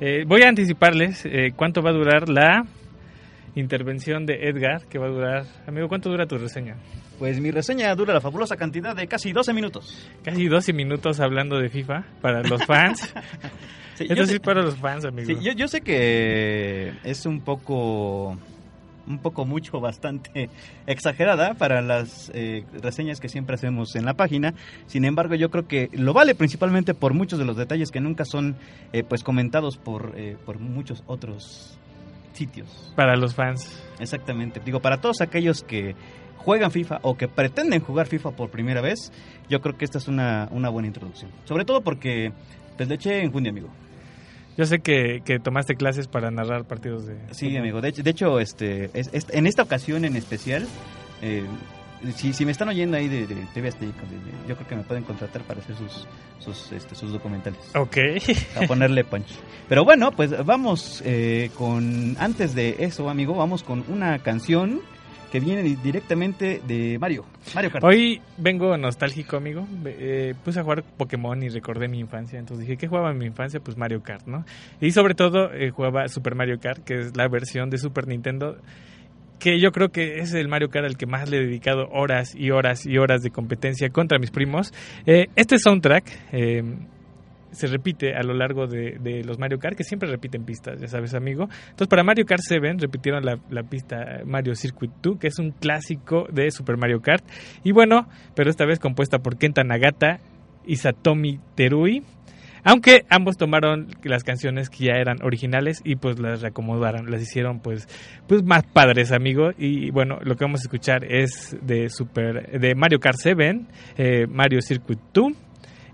Eh, voy a anticiparles eh, cuánto va a durar la intervención de Edgar, que va a durar... Amigo, ¿cuánto dura tu reseña? Pues mi reseña dura la fabulosa cantidad de casi 12 minutos. Casi 12 minutos hablando de FIFA para los fans. Sí, Eso yo sí sé- para los fans, amigo. Sí, yo, yo sé que es un poco un poco mucho bastante exagerada para las eh, reseñas que siempre hacemos en la página. Sin embargo yo creo que lo vale principalmente por muchos de los detalles que nunca son eh, pues comentados por eh, por muchos otros sitios. Para los fans. exactamente. Digo para todos aquellos que juegan FIFA o que pretenden jugar FIFA por primera vez yo creo que esta es una, una buena introducción. Sobre todo porque pues le eché en Jundia amigo Yo sé que, que tomaste clases para narrar partidos de... Sí, amigo. De hecho, de hecho este, es- es- en esta ocasión en especial, eh, si, si me están oyendo ahí de, de TV Azteca, de- de- yo creo que me pueden contratar para hacer sus, sus, este, sus documentales. Ok. A ponerle punch. Pero bueno, pues vamos eh, con... Antes de eso, amigo, vamos con una canción que viene di- directamente de Mario. Mario Kart. Hoy vengo nostálgico, amigo. Eh, puse a jugar Pokémon y recordé mi infancia. Entonces dije, ¿qué jugaba en mi infancia? Pues Mario Kart, ¿no? Y sobre todo eh, jugaba Super Mario Kart, que es la versión de Super Nintendo. Que yo creo que es el Mario Kart al que más le he dedicado horas y horas y horas de competencia contra mis primos. Eh, este soundtrack eh, se repite a lo largo de, los Mario Kart, que siempre repiten pistas, ya sabes, amigo. Entonces, para Mario Kart 7 repitieron la, la pista Mario Circuit 2, que es un clásico de Super Mario Kart. Y bueno, pero esta vez compuesta por Kenta Nagata y Satomi Terui. Aunque ambos tomaron las canciones que ya eran originales y pues las reacomodaron, las hicieron pues, pues más padres, amigo. Y bueno, lo que vamos a escuchar es de Super, de Mario Kart 7, eh, Mario Circuit 2.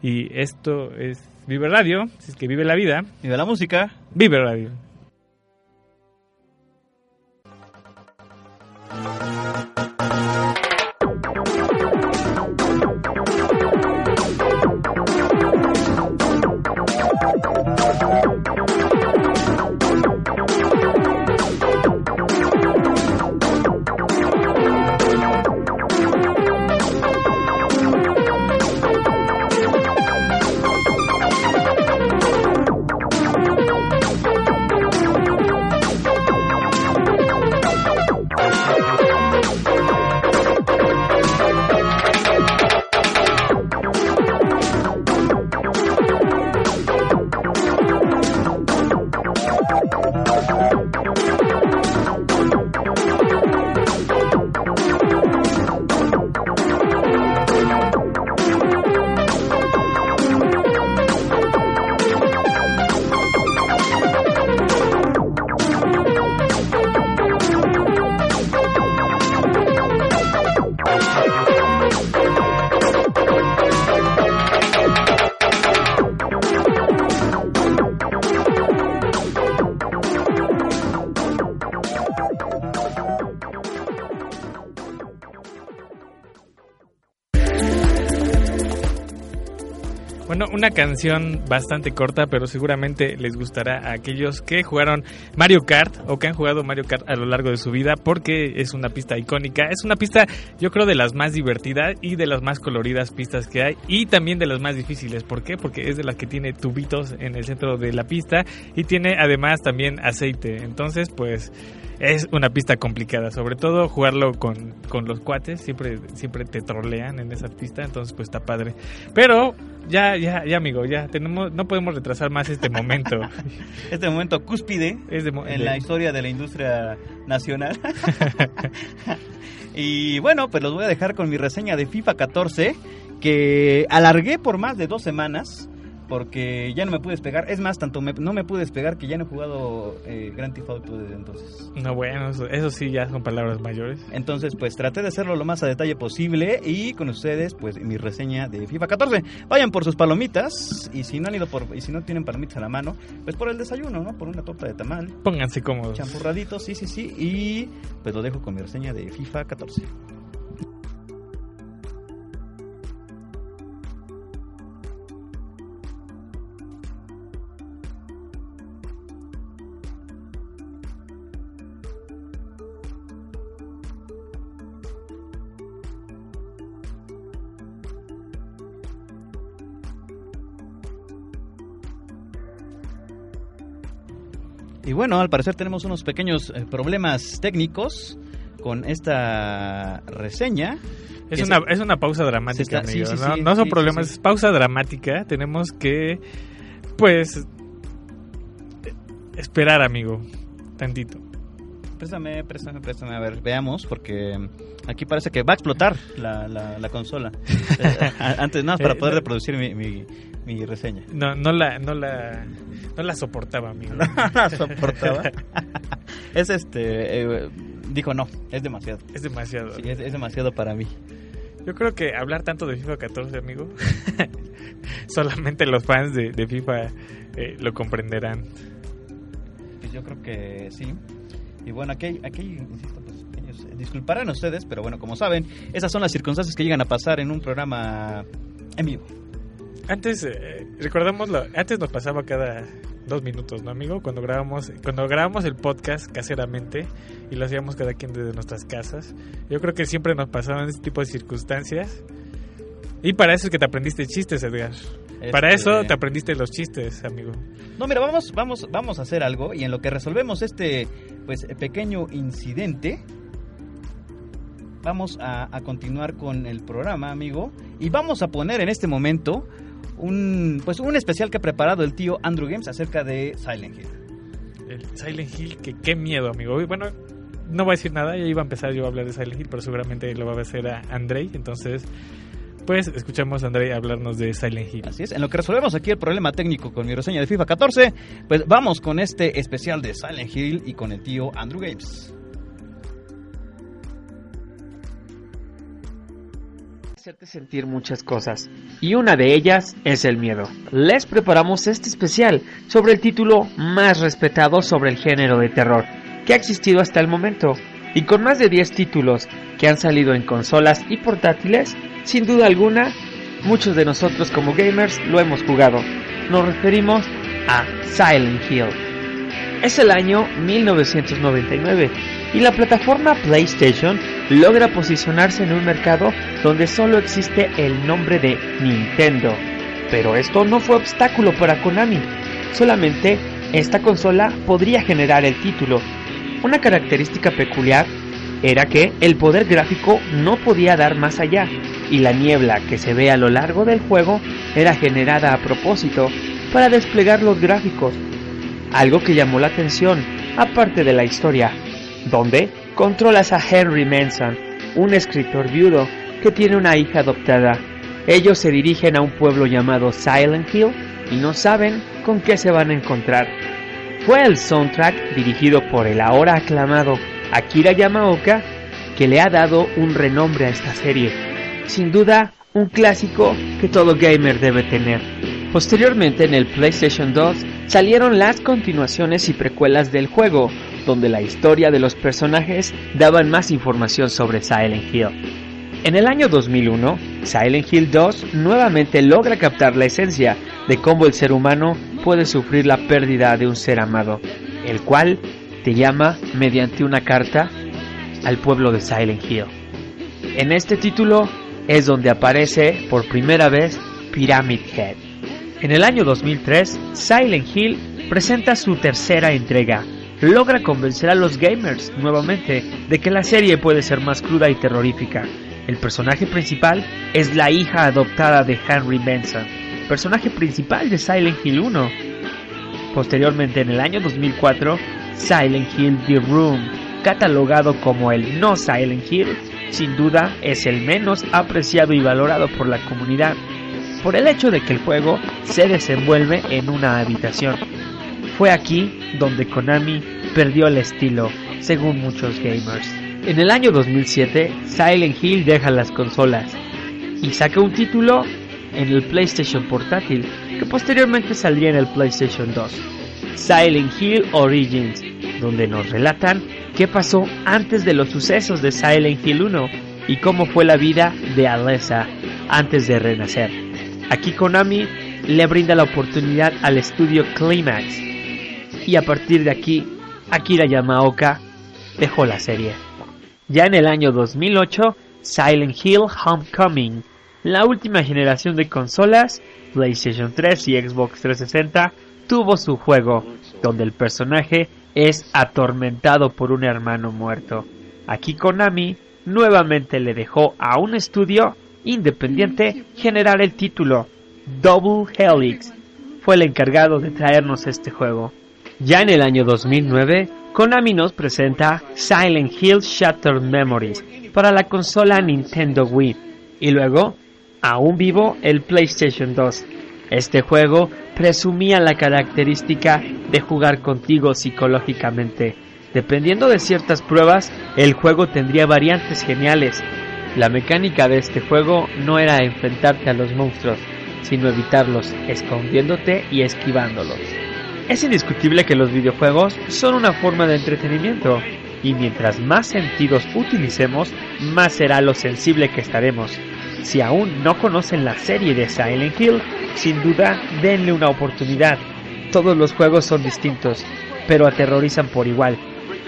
Y esto es Vive Radio, si es que vive la vida, de la música. vive Radio. Una canción bastante corta, pero seguramente les gustará a aquellos que jugaron Mario Kart o que han jugado Mario Kart a lo largo de su vida, porque es una pista icónica. Es una pista, yo creo, de las más divertidas y de las más coloridas pistas que hay, y también de las más difíciles. ¿Por qué? Porque es de las que tiene tubitos en el centro de la pista y tiene además también aceite. Entonces, pues es una pista complicada, sobre todo jugarlo con, con los cuates, siempre, siempre te trolean en esa pista, entonces pues está padre. Pero ya, ya, ya amigo, ya tenemos, no podemos retrasar más este momento. Este momento cúspide Es de mo- en de- la historia de la industria nacional. y bueno, pues los voy a dejar con mi reseña de FIFA 14, que alargué por más de dos semanas, porque ya no me pude despegar. Es más, tanto me- no me pude despegar que ya no he jugado eh, Grand Theft Auto desde entonces. No, bueno, eso, eso sí ya son palabras mayores. Entonces, pues traté de hacerlo lo más a detalle posible y con ustedes, pues mi reseña de FIFA 14. Vayan por sus palomitas y si no han ido por y si no tienen palomitas a la mano, pues por el desayuno, ¿no? Por una torta de tamal. Pónganse cómodos. Champurraditos, sí, sí, sí. Y pues lo dejo con mi reseña de FIFA 14. Bueno, al parecer tenemos unos pequeños eh, problemas técnicos con esta reseña. Es una, se- es una pausa dramática, está- sí, amigo. sí, no, sí, no son problemas, es pausa dramática. Tenemos que, pues, esperar, amigo. Tantito. Préstame, préstame, préstame. A ver, veamos, porque aquí parece que va a explotar la, la, la consola. Eh, Antes nada, para Eh, poder reproducir mi, mi, mi reseña. No, no la, no la, no la soportaba, amigo. No la soportaba. es este. eh, dijo, no, es demasiado. Es demasiado. Sí, es, es demasiado para mí. Yo creo que hablar tanto de FIFA 14, amigo, solamente los fans de, de FIFA eh, lo comprenderán. Pues yo creo que sí. Y bueno, aquí, aquí insisto, pues, eh, disculparán ustedes, pero bueno, como saben, esas son las circunstancias que llegan a pasar en un programa en vivo. Antes, eh, recordamos, lo- antes nos pasaba cada dos minutos, ¿no, amigo? Cuando grabamos, cuando grabamos el podcast caseramente y lo hacíamos cada quien desde nuestras casas. Yo creo que siempre nos pasaban este tipo de circunstancias. Y para eso es que te aprendiste chistes, Edgar. Para Este- eso te aprendiste los chistes, amigo. No, mira, vamos, vamos, vamos a hacer algo y en lo que resolvemos este, pues, pequeño incidente, vamos a, a continuar con el programa, amigo, y vamos a poner en este momento un, pues, un especial que ha preparado el tío Andrew Games acerca de Silent Hill. El Silent Hill, que qué miedo, amigo. Bueno, no voy a decir nada, ya iba a empezar yo a hablar de Silent Hill, pero seguramente lo va a hacer a Andrei. Entonces, pues escuchamos a Andrei hablarnos de Silent Hill. Así es, en lo que resolvemos aquí el problema técnico con mi reseña de FIFA 14, pues vamos con este especial de Silent Hill y con el tío Andrew Games. Hacerte sentir muchas cosas, y una de ellas es el miedo. Les preparamos este especial sobre el título más respetado sobre el género de terror que ha existido hasta el momento, y con más de 10 títulos que han salido en consolas y portátiles, sin duda alguna, muchos de nosotros como gamers lo hemos jugado. Nos referimos a Silent Hill. Es el año 1999 y la plataforma PlayStation logra posicionarse en un mercado donde solo existe el nombre de Nintendo. Pero esto no fue obstáculo para Konami, solamente esta consola podría generar el título. Una característica peculiar era que el poder gráfico no podía dar más allá y la niebla que se ve a lo largo del juego era generada a propósito para desplegar los gráficos algo que llamó la atención, aparte de la historia, donde controlas a Henry Manson, un escritor viudo que tiene una hija adoptada. Ellos se dirigen a un pueblo llamado Silent Hill y no saben con qué se van a encontrar. Fue el soundtrack dirigido por el ahora aclamado Akira Yamaoka que le ha dado un renombre a esta serie. Sin duda, un clásico que todo gamer debe tener. Posteriormente en el PlayStation 2 salieron las continuaciones y precuelas del juego, donde la historia de los personajes daban más información sobre Silent Hill. En el año 2001, Silent Hill 2 nuevamente logra captar la esencia de cómo el ser humano puede sufrir la pérdida de un ser amado, el cual te llama mediante una carta al pueblo de Silent Hill. En este título es donde aparece por primera vez Pyramid Head. En el año 2003, Silent Hill presenta su tercera entrega. Logra convencer a los gamers nuevamente de que la serie puede ser más cruda y terrorífica. El personaje principal es la hija adoptada de Henry Benson, personaje principal de Silent Hill 1. Posteriormente, en el año 2004, Silent Hill The Room, catalogado como el no Silent Hill, sin duda es el menos apreciado y valorado por la comunidad por el hecho de que el juego se desenvuelve en una habitación. Fue aquí donde Konami perdió el estilo, según muchos gamers. En el año 2007, Silent Hill deja las consolas y saca un título en el PlayStation portátil que posteriormente saldría en el PlayStation 2. Silent Hill Origins, donde nos relatan qué pasó antes de los sucesos de Silent Hill 1 y cómo fue la vida de Alessa antes de renacer. Aquí Konami le brinda la oportunidad al estudio Climax y a partir de aquí Akira Yamaoka dejó la serie. Ya en el año 2008, Silent Hill Homecoming, la última generación de consolas, PlayStation 3 y Xbox 360, tuvo su juego. donde el personaje es atormentado por un hermano muerto. Aquí Konami nuevamente le dejó a un estudio independiente generar el título. Double Helix fue el encargado de traernos este juego. Ya en el año 2009, Konami nos presenta Silent Hill Shattered Memories para la consola Nintendo Wii y luego, aún vivo, el PlayStation 2. Este juego presumía la característica de jugar contigo psicológicamente. Dependiendo de ciertas pruebas, el juego tendría variantes geniales. La mecánica de este juego no era enfrentarte a los monstruos, sino evitarlos, escondiéndote y esquivándolos. Es indiscutible que los videojuegos son una forma de entretenimiento, y mientras más sentidos utilicemos, más será lo sensible que estaremos. Si aún no conocen la serie de Silent Hill, sin duda denle una oportunidad. Todos los juegos son distintos, pero aterrorizan por igual.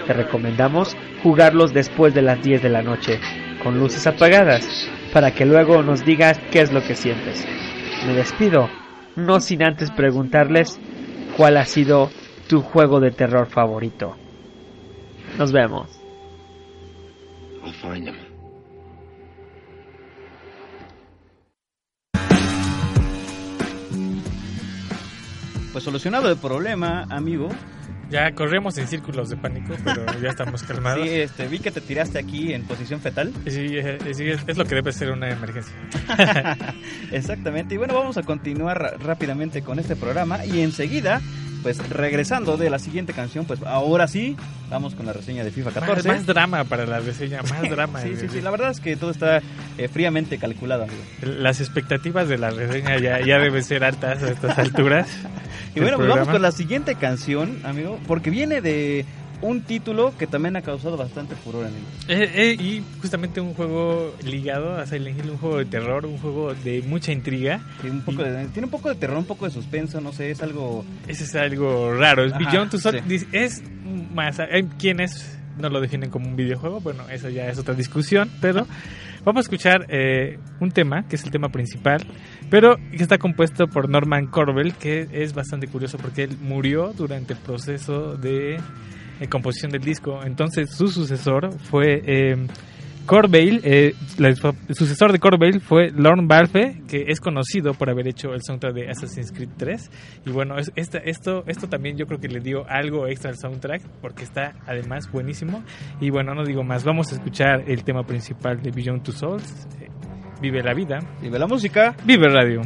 Te recomendamos jugarlos después de las 10 de la noche, con luces apagadas, para que luego nos digas qué es lo que sientes. Me despido, no sin antes preguntarles cuál ha sido tu juego de terror favorito. Nos vemos. I'll find him. Pues solucionado el problema, amigo. Ya corremos en círculos de pánico, pero ya estamos calmados. Sí, este, vi que te tiraste aquí en posición fetal. Sí, sí, es, es lo que debe ser una emergencia. Exactamente. Y bueno, vamos a continuar rápidamente con este programa y enseguida, pues regresando de la siguiente canción, pues ahora sí, vamos con la reseña de FIFA Más, 14. más drama para la reseña, más drama. Sí, sí, sí, la verdad es que todo está eh, fríamente calculado, amigo. Las expectativas de la reseña ya, ya deben ser altas a estas alturas. Y bueno, pues vamos con la siguiente canción, amigo, porque viene de un título que también ha causado bastante furor, amigo. Eh, eh, y justamente un juego ligado a Silent Hill, un juego de terror, un juego de mucha intriga. Tiene un poco de, tiene un poco de terror, un poco de suspenso, no sé, es algo... Ese es algo raro. Es Ajá, Beyond Two Souls. sí. Es más. Hay quienes no lo definen como un videojuego. Bueno, eso ya es otra discusión. Pero vamos a escuchar eh, un tema, que es el tema principal. Pero que está compuesto por Norman Corbell, que es bastante curioso porque él murió durante el proceso de eh, composición del disco. Entonces su sucesor fue. Eh, Corbell, eh, el sucesor de Corbell fue Lorne Balfe, que es conocido por haber hecho el soundtrack de Assassin's Creed 3. Y bueno, es- esta- esto, esto también yo creo que le dio algo extra al soundtrack, porque está además buenísimo. Y bueno, no digo más, vamos a escuchar el tema principal de Beyond Two Souls. eh, Vive la vida. Vive la música. Vive Radio.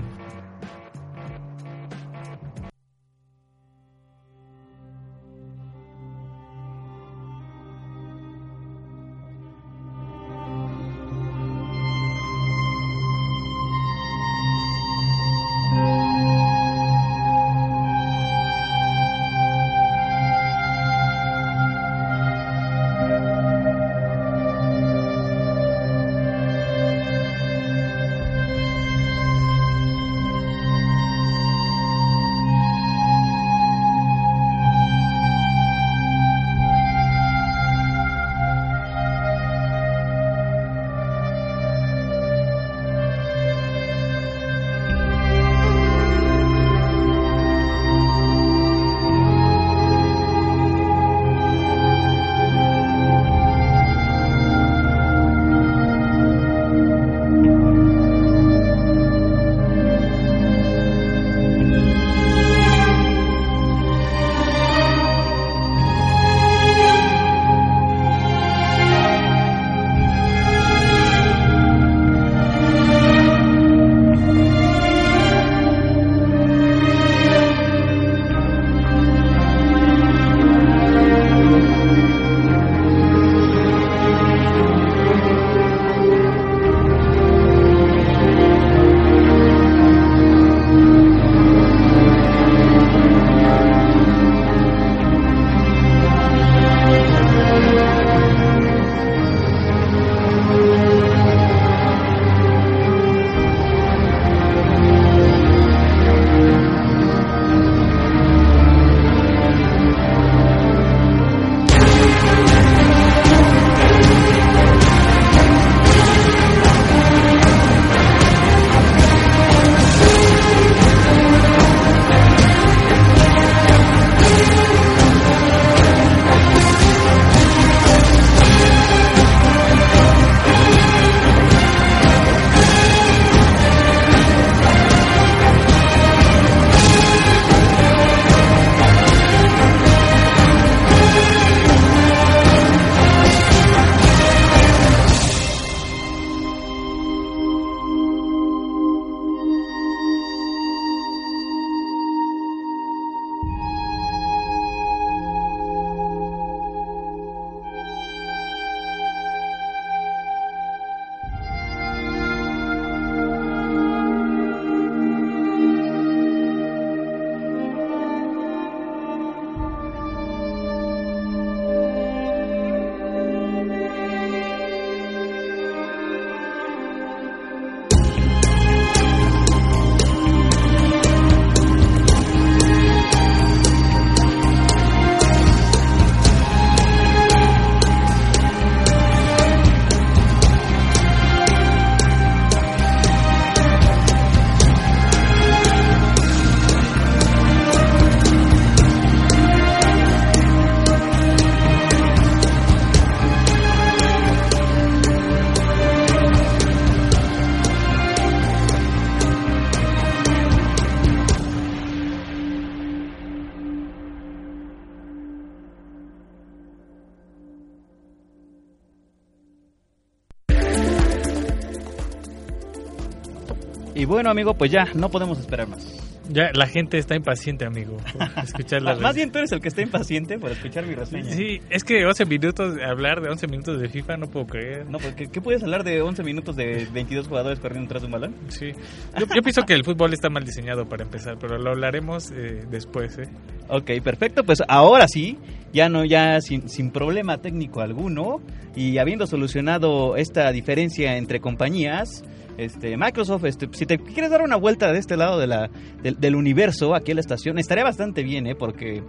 Bueno, amigo, pues ya, no podemos esperar más. Ya la gente está impaciente, amigo, por escuchar la Más, bien tú eres el que está impaciente por escuchar mi reseña. Sí, es que 11 minutos, hablar de 11 minutos de FIFA no puedo creer. No, porque ¿qué puedes hablar de 11 minutos de 22 jugadores corriendo tras un balón? Sí. Yo, yo pienso que el fútbol está mal diseñado para empezar, pero lo hablaremos eh, después, ¿eh? Ok, perfecto. Pues ahora sí, ya no, ya sin, sin problema técnico alguno y habiendo solucionado esta diferencia entre compañías, este, Microsoft, este, si te quieres dar una vuelta de este lado de la, del, del universo, aquí en la estación, estaría bastante bien, ¿eh? Porque,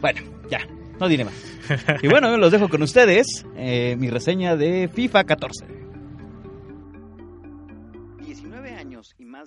bueno, ya, no diré más. Y bueno, los dejo con ustedes, eh, mi reseña de FIFA 14.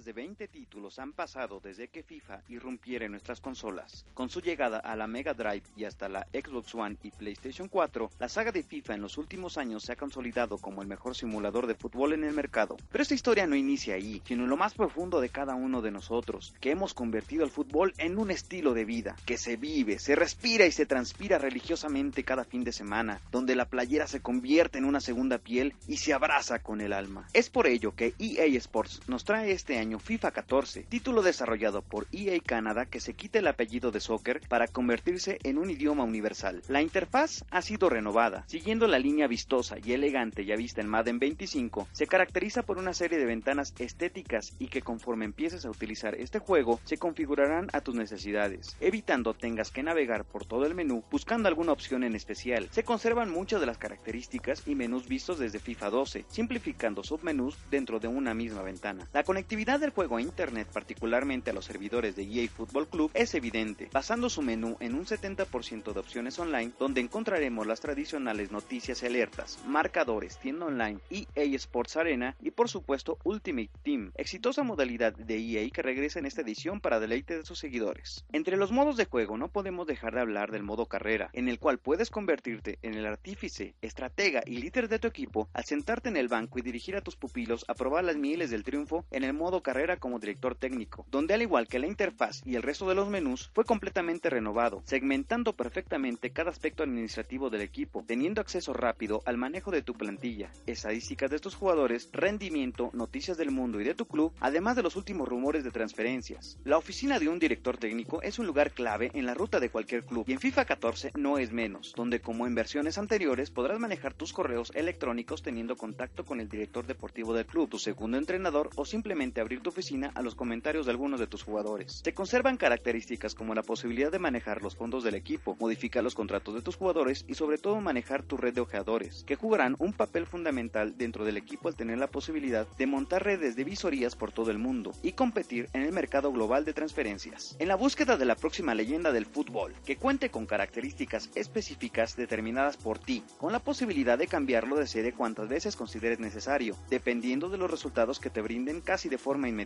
De 20 títulos han pasado desde que FIFA irrumpiera en nuestras consolas. Con su llegada a la Mega Drive y hasta la Xbox One y PlayStation 4, la saga de FIFA en los últimos años se ha consolidado como el mejor simulador de fútbol en el mercado. Pero esta historia no inicia ahí, sino en lo más profundo de cada uno de nosotros, que hemos convertido el fútbol en un estilo de vida, que se vive, se respira y se transpira religiosamente cada fin de semana, donde la playera se convierte en una segunda piel y se abraza con el alma. Es por ello que EA Sports nos trae este año FIFA 14, título desarrollado por EA Canadá que se quita el apellido de soccer para convertirse en un idioma universal. La interfaz ha sido renovada, siguiendo la línea vistosa y elegante ya vista en Madden 25, se caracteriza por una serie de ventanas estéticas y que conforme empieces a utilizar este juego se configurarán a tus necesidades, evitando tengas que navegar por todo el menú buscando alguna opción en especial. Se conservan muchas de las características y menús vistos desde FIFA 12, simplificando submenús dentro de una misma ventana. La conectividad del juego a internet, particularmente a los servidores de EA Football Club, es evidente, basando su menú en un 70% de opciones online, donde encontraremos las tradicionales noticias y alertas, marcadores, tienda online, EA Sports Arena y por supuesto Ultimate Team, exitosa modalidad de EA que regresa en esta edición para deleite de sus seguidores. Entre los modos de juego no podemos dejar de hablar del modo carrera, en el cual puedes convertirte en el artífice, estratega y líder de tu equipo al sentarte en el banco y dirigir a tus pupilos a probar las mieles del triunfo en el modo carrera como director técnico, donde al igual que la interfaz y el resto de los menús fue completamente renovado, segmentando perfectamente cada aspecto administrativo del equipo, teniendo acceso rápido al manejo de tu plantilla, estadísticas de tus jugadores, rendimiento, noticias del mundo y de tu club, además de los últimos rumores de transferencias. La oficina de un director técnico es un lugar clave en la ruta de cualquier club y en FIFA 14 no es menos, donde como en versiones anteriores podrás manejar tus correos electrónicos teniendo contacto con el director deportivo del club, tu segundo entrenador o simplemente abrir oficina a los comentarios de algunos de tus jugadores. Se conservan características como la posibilidad de manejar los fondos del equipo, modificar los contratos de tus jugadores y sobre todo manejar tu red de ojeadores, que jugarán un papel fundamental dentro del equipo al tener la posibilidad de montar redes de visorías por todo el mundo y competir en el mercado global de transferencias. En la búsqueda de la próxima leyenda del fútbol, que cuente con características específicas determinadas por ti, con la posibilidad de cambiarlo de sede cuantas veces consideres necesario, dependiendo de los resultados que te brinden casi de forma inmediata.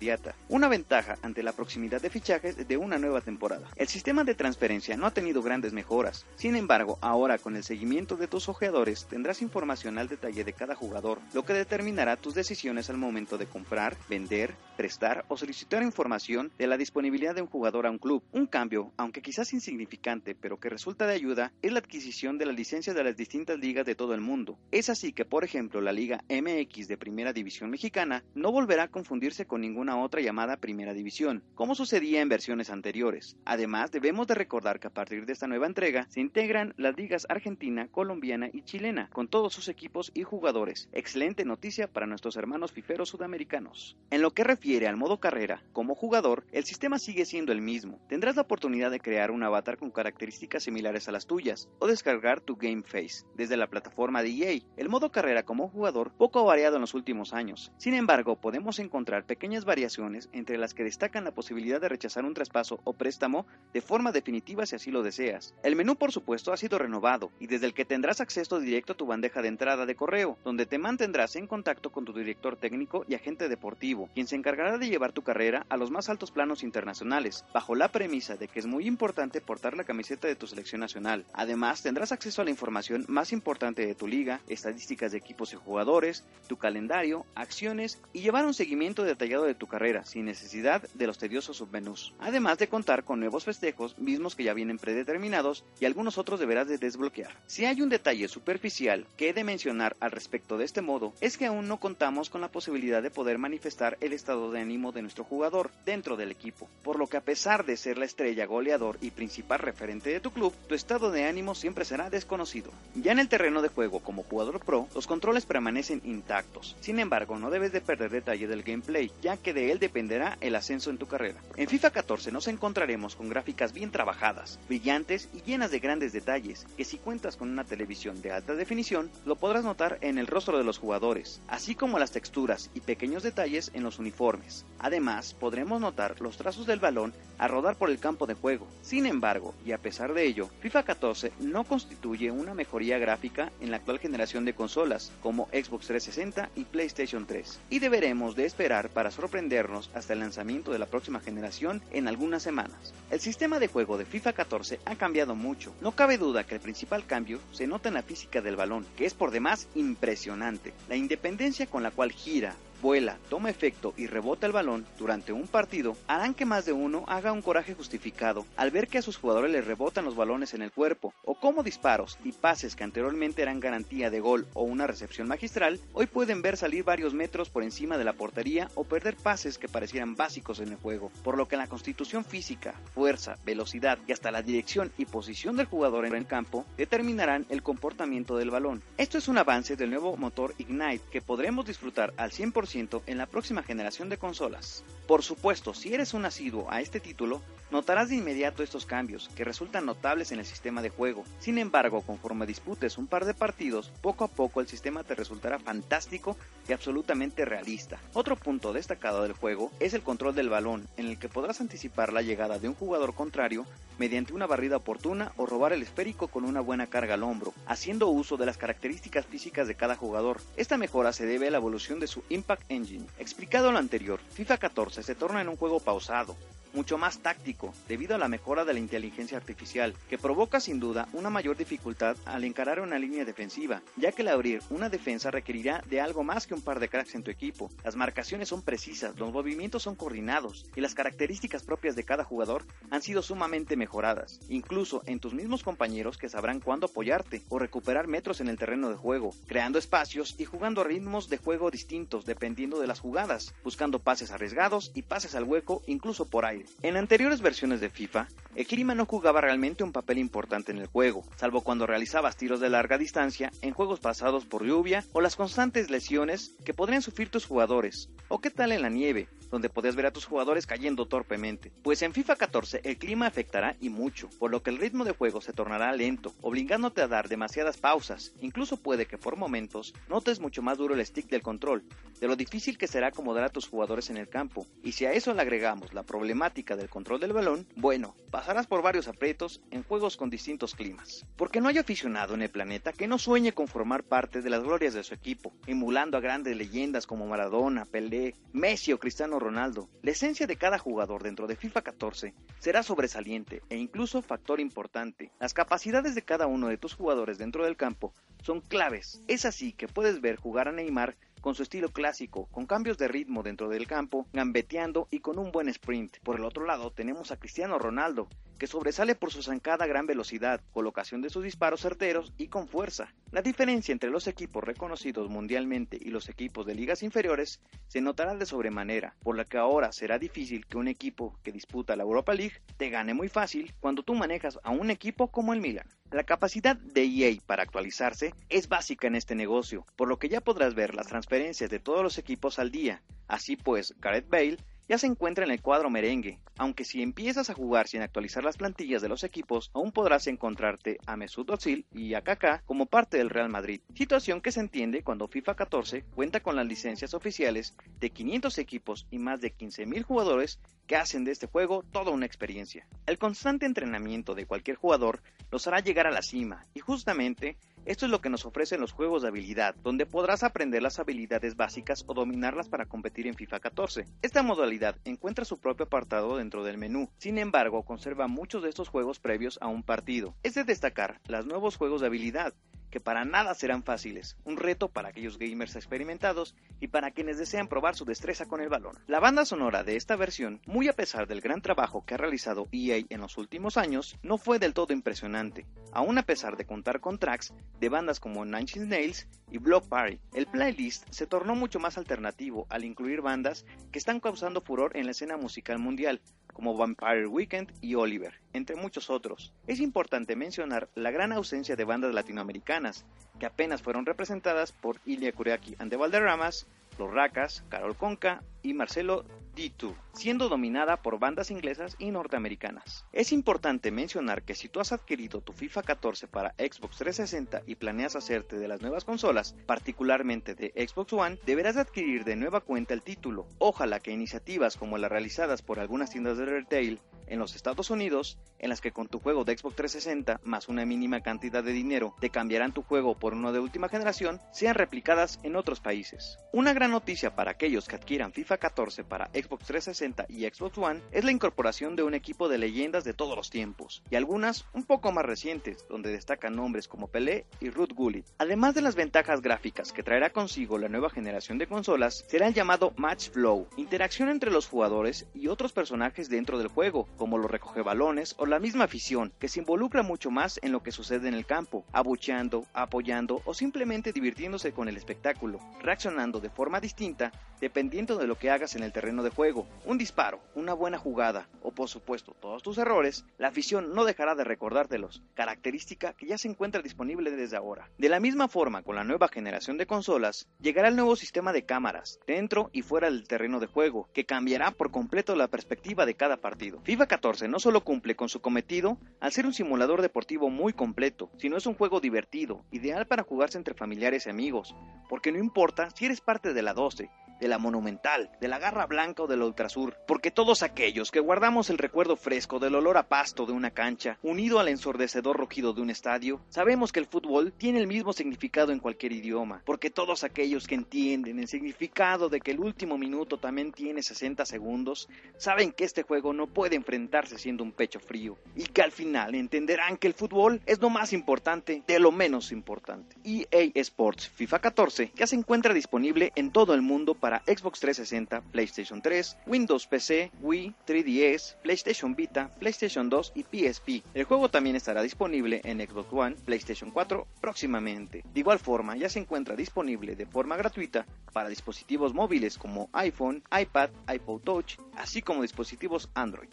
Una ventaja ante la proximidad de fichajes de una nueva temporada. El sistema de transferencia no ha tenido grandes mejoras, sin embargo, ahora con el seguimiento de tus ojeadores tendrás información al detalle de cada jugador, lo que determinará tus decisiones al momento de comprar, vender, prestar o solicitar información de la disponibilidad de un jugador a un club. Un cambio, aunque quizás insignificante, pero que resulta de ayuda, es la adquisición de la licencia de las distintas ligas de todo el mundo. Es así que, por ejemplo, la Liga MX de Primera División Mexicana no volverá a confundirse con ninguna otra llamada Primera División, como sucedía en versiones anteriores. Además, debemos de recordar que a partir de esta nueva entrega se integran las ligas argentina, colombiana y chilena, con todos sus equipos y jugadores. Excelente noticia para nuestros hermanos fiferos sudamericanos. En lo que refiere al modo carrera, como jugador, el sistema sigue siendo el mismo. Tendrás la oportunidad de crear un avatar con características similares a las tuyas, o descargar tu Game Face desde la plataforma de EA. El modo carrera como jugador poco ha variado en los últimos años. Sin embargo, podemos encontrar pequeñas variaciones entre las que destacan la posibilidad de rechazar un traspaso o préstamo de forma definitiva si así lo deseas. El menú, por supuesto, ha sido renovado y desde el que tendrás acceso directo a tu bandeja de entrada de correo, donde te mantendrás en contacto con tu director técnico y agente deportivo, quien se encargará de llevar tu carrera a los más altos planos internacionales, bajo la premisa de que es muy importante portar la camiseta de tu selección nacional. Además, tendrás acceso a la información más importante de tu liga, estadísticas de equipos y jugadores, tu calendario, acciones y llevar un seguimiento detallado de de tu carrera sin necesidad de los tediosos submenús. Además de contar con nuevos festejos, mismos que ya vienen predeterminados y algunos otros deberás de desbloquear. Si hay un detalle superficial que he de mencionar al respecto de este modo, es que aún no contamos con la posibilidad de poder manifestar el estado de ánimo de nuestro jugador dentro del equipo, por lo que a pesar de ser la estrella goleador y principal referente de tu club, tu estado de ánimo siempre será desconocido. Ya en el terreno de juego como jugador pro, los controles permanecen intactos. Sin embargo, no debes de perder detalle del gameplay, ya que de él dependerá el ascenso en tu carrera. En FIFA 14 nos encontraremos con gráficas bien trabajadas, brillantes y llenas de grandes detalles, que si cuentas con una televisión de alta definición, lo podrás notar en el rostro de los jugadores, así como las texturas y pequeños detalles en los uniformes. Además, podremos notar los trazos del balón a rodar por el campo de juego. Sin embargo, y a pesar de ello, FIFA 14 no constituye una mejoría gráfica en la actual generación de consolas, como Xbox 360 y PlayStation 3, y deberemos de esperar para sorprendernos hasta el lanzamiento de la próxima generación en algunas semanas. El sistema de juego de FIFA 14 ha cambiado mucho. No cabe duda que el principal cambio se nota en la física del balón, que es por demás impresionante. La independencia con la cual gira, vuela, toma efecto y rebota el balón durante un partido harán que más de uno haga un coraje justificado al ver que a sus jugadores les rebotan los balones en el cuerpo, o como disparos y pases que anteriormente eran garantía de gol o una recepción magistral, hoy pueden ver salir varios metros por encima de la portería o perder pases que parecieran básicos en el juego, por lo que la constitución física, fuerza, velocidad y hasta la dirección y posición del jugador en el campo determinarán el comportamiento del balón. Esto es un avance del nuevo motor Ignite que podremos disfrutar al 100% en la próxima generación de consolas. Por supuesto, si eres un asiduo a este título, notarás de inmediato estos cambios, que resultan notables en el sistema de juego. Sin embargo, conforme disputes un par de partidos, poco a poco el sistema te resultará fantástico y absolutamente realista. Otro punto destacado del juego es el control del balón, en el que podrás anticipar la llegada de un jugador contrario mediante una barrida oportuna o robar el esférico con una buena carga al hombro, haciendo uso de las características físicas de cada jugador. Esta mejora se debe a la evolución de su Impact Engine. Explicado lo anterior, FIFA 14 se torna en un juego pausado, mucho más táctico, debido a la mejora de la inteligencia artificial, que provoca sin duda una mayor dificultad al encarar una línea defensiva, ya que el abrir una defensa requerirá de algo más que un par de cracks en tu equipo. Las marcaciones son precisas, los movimientos son coordinados y las características propias de cada jugador han sido sumamente mejoradas, incluso en tus mismos compañeros que sabrán cuándo apoyarte o recuperar metros en el terreno de juego, creando espacios y jugando ritmos de juego distintos dependiendo de las jugadas, buscando pases arriesgados y pases al hueco incluso por aire. En anteriores versiones de FIFA, el clima no jugaba realmente un papel importante en el juego, salvo cuando realizabas tiros de larga distancia en juegos pasados por lluvia o las constantes lesiones que podrían sufrir tus jugadores. ¿O qué tal en la nieve, donde podías ver a tus jugadores cayendo torpemente? Pues en FIFA 14 el clima afectará y mucho, por lo que el ritmo de juego se tornará lento, obligándote a dar demasiadas pausas. Incluso puede que por momentos notes mucho más duro el stick del control, de lo difícil que será acomodar a tus jugadores en el campo. Y si a eso le agregamos la problemática del control del balón, bueno, pasarás por varios aprietos en juegos con distintos climas. Porque no hay aficionado en el planeta que no sueñe con formar parte de las glorias de su equipo, emulando a grandes leyendas como Maradona, Pelé, Messi o Cristiano Ronaldo. La esencia de cada jugador dentro de FIFA 14 será sobresaliente e incluso factor importante. Las capacidades de cada uno de tus jugadores dentro del campo son claves. Es así que puedes ver jugar a Neymar con su estilo clásico, con cambios de ritmo dentro del campo, gambeteando y con un buen sprint. Por el otro lado tenemos a Cristiano Ronaldo, que sobresale por su zancada gran velocidad, colocación de sus disparos certeros y con fuerza. La diferencia entre los equipos reconocidos mundialmente y los equipos de ligas inferiores se notará de sobremanera, por lo que ahora será difícil que un equipo que disputa la Europa League te gane muy fácil cuando tú manejas a un equipo como el Milan. La capacidad de EA para actualizarse es básica en este negocio, por lo que ya podrás ver las transferencias de todos los equipos al día. Así pues, Gareth Bale ya se encuentra en el cuadro merengue, aunque si empiezas a jugar sin actualizar las plantillas de los equipos, aún podrás encontrarte a Mesut Özil y a Kaká como parte del Real Madrid, situación que se entiende cuando FIFA 14 cuenta con las licencias oficiales de 500 equipos y más de 15.000 jugadores que hacen de este juego toda una experiencia. El constante entrenamiento de cualquier jugador los hará llegar a la cima, y justamente esto es lo que nos ofrecen los juegos de habilidad, donde podrás aprender las habilidades básicas o dominarlas para competir en FIFA 14. Esta modalidad encuentra su propio apartado dentro del menú, sin embargo conserva muchos de estos juegos previos a un partido. Es de destacar los nuevos juegos de habilidad, que para nada serán fáciles, un reto para aquellos gamers experimentados y para quienes desean probar su destreza con el balón. La banda sonora de esta versión, muy a pesar del gran trabajo que ha realizado EA en los últimos años, no fue del todo impresionante, aún a pesar de contar con tracks de bandas como Nine Nails y Block Party. El playlist se tornó mucho más alternativo al incluir bandas que están causando furor en la escena musical mundial, como Vampire Weekend y Oliver, entre muchos otros. Es importante mencionar la gran ausencia de bandas latinoamericanas, que apenas fueron representadas por Ilya Kuriaki and the Valderramas, Los Racas, Carol Conca y Marcelo D2, siendo dominada por bandas inglesas y norteamericanas. Es importante mencionar que si tú has adquirido tu FIFA 14 para Xbox 360 y planeas hacerte de las nuevas consolas, particularmente de Xbox One, deberás adquirir de nueva cuenta el título. Ojalá que iniciativas como las realizadas por algunas tiendas de retail en los Estados Unidos, en las que con tu juego de Xbox 360 más una mínima cantidad de dinero te cambiarán tu juego por uno de última generación, sean replicadas en otros países. Una gran noticia para aquellos que adquieran FIFA 14 para Xbox 360 y Xbox One es la incorporación de un equipo de leyendas de todos los tiempos, y algunas un poco más recientes, donde destacan nombres como Pelé y Ruth Gullit. Además de las ventajas gráficas que traerá consigo la nueva generación de consolas, será el llamado Match Flow, interacción entre los jugadores y otros personajes dentro del juego, como los recogebalones o la misma afición, que se involucra mucho más en lo que sucede en el campo, abucheando, apoyando o simplemente divirtiéndose con el espectáculo, reaccionando de forma distinta dependiendo de lo que hagas en el terreno de juego. Un disparo, una buena jugada o por supuesto todos tus errores, la afición no dejará de recordártelos, característica que ya se encuentra disponible desde ahora. De la misma forma, con la nueva generación de consolas, llegará el nuevo sistema de cámaras, dentro y fuera del terreno de juego, que cambiará por completo la perspectiva de cada partido. FIFA 14 no solo cumple con su cometido al ser un simulador deportivo muy completo, sino es un juego divertido, ideal para jugarse entre familiares y amigos, porque no importa si eres parte de la 12, de la Monumental, de la Garra Blanca del Ultrasur, porque todos aquellos que guardamos el recuerdo fresco del olor a pasto de una cancha, unido al ensordecedor rugido de un estadio, sabemos que el fútbol tiene el mismo significado en cualquier idioma, porque todos aquellos que entienden el significado de que el último minuto también tiene 60 segundos, saben que este juego no puede enfrentarse siendo un pecho frío, y que al final entenderán que el fútbol es lo más importante de lo menos importante. EA Sports FIFA 14 ya se encuentra disponible en todo el mundo para Xbox 360, PlayStation 3, Windows PC, Wii, 3DS, PlayStation Vita, PlayStation 2 y PSP. El juego también estará disponible en Xbox One, PlayStation 4 próximamente. De igual forma, ya se encuentra disponible de forma gratuita para dispositivos móviles como iPhone, iPad, iPod Touch, así como dispositivos Android.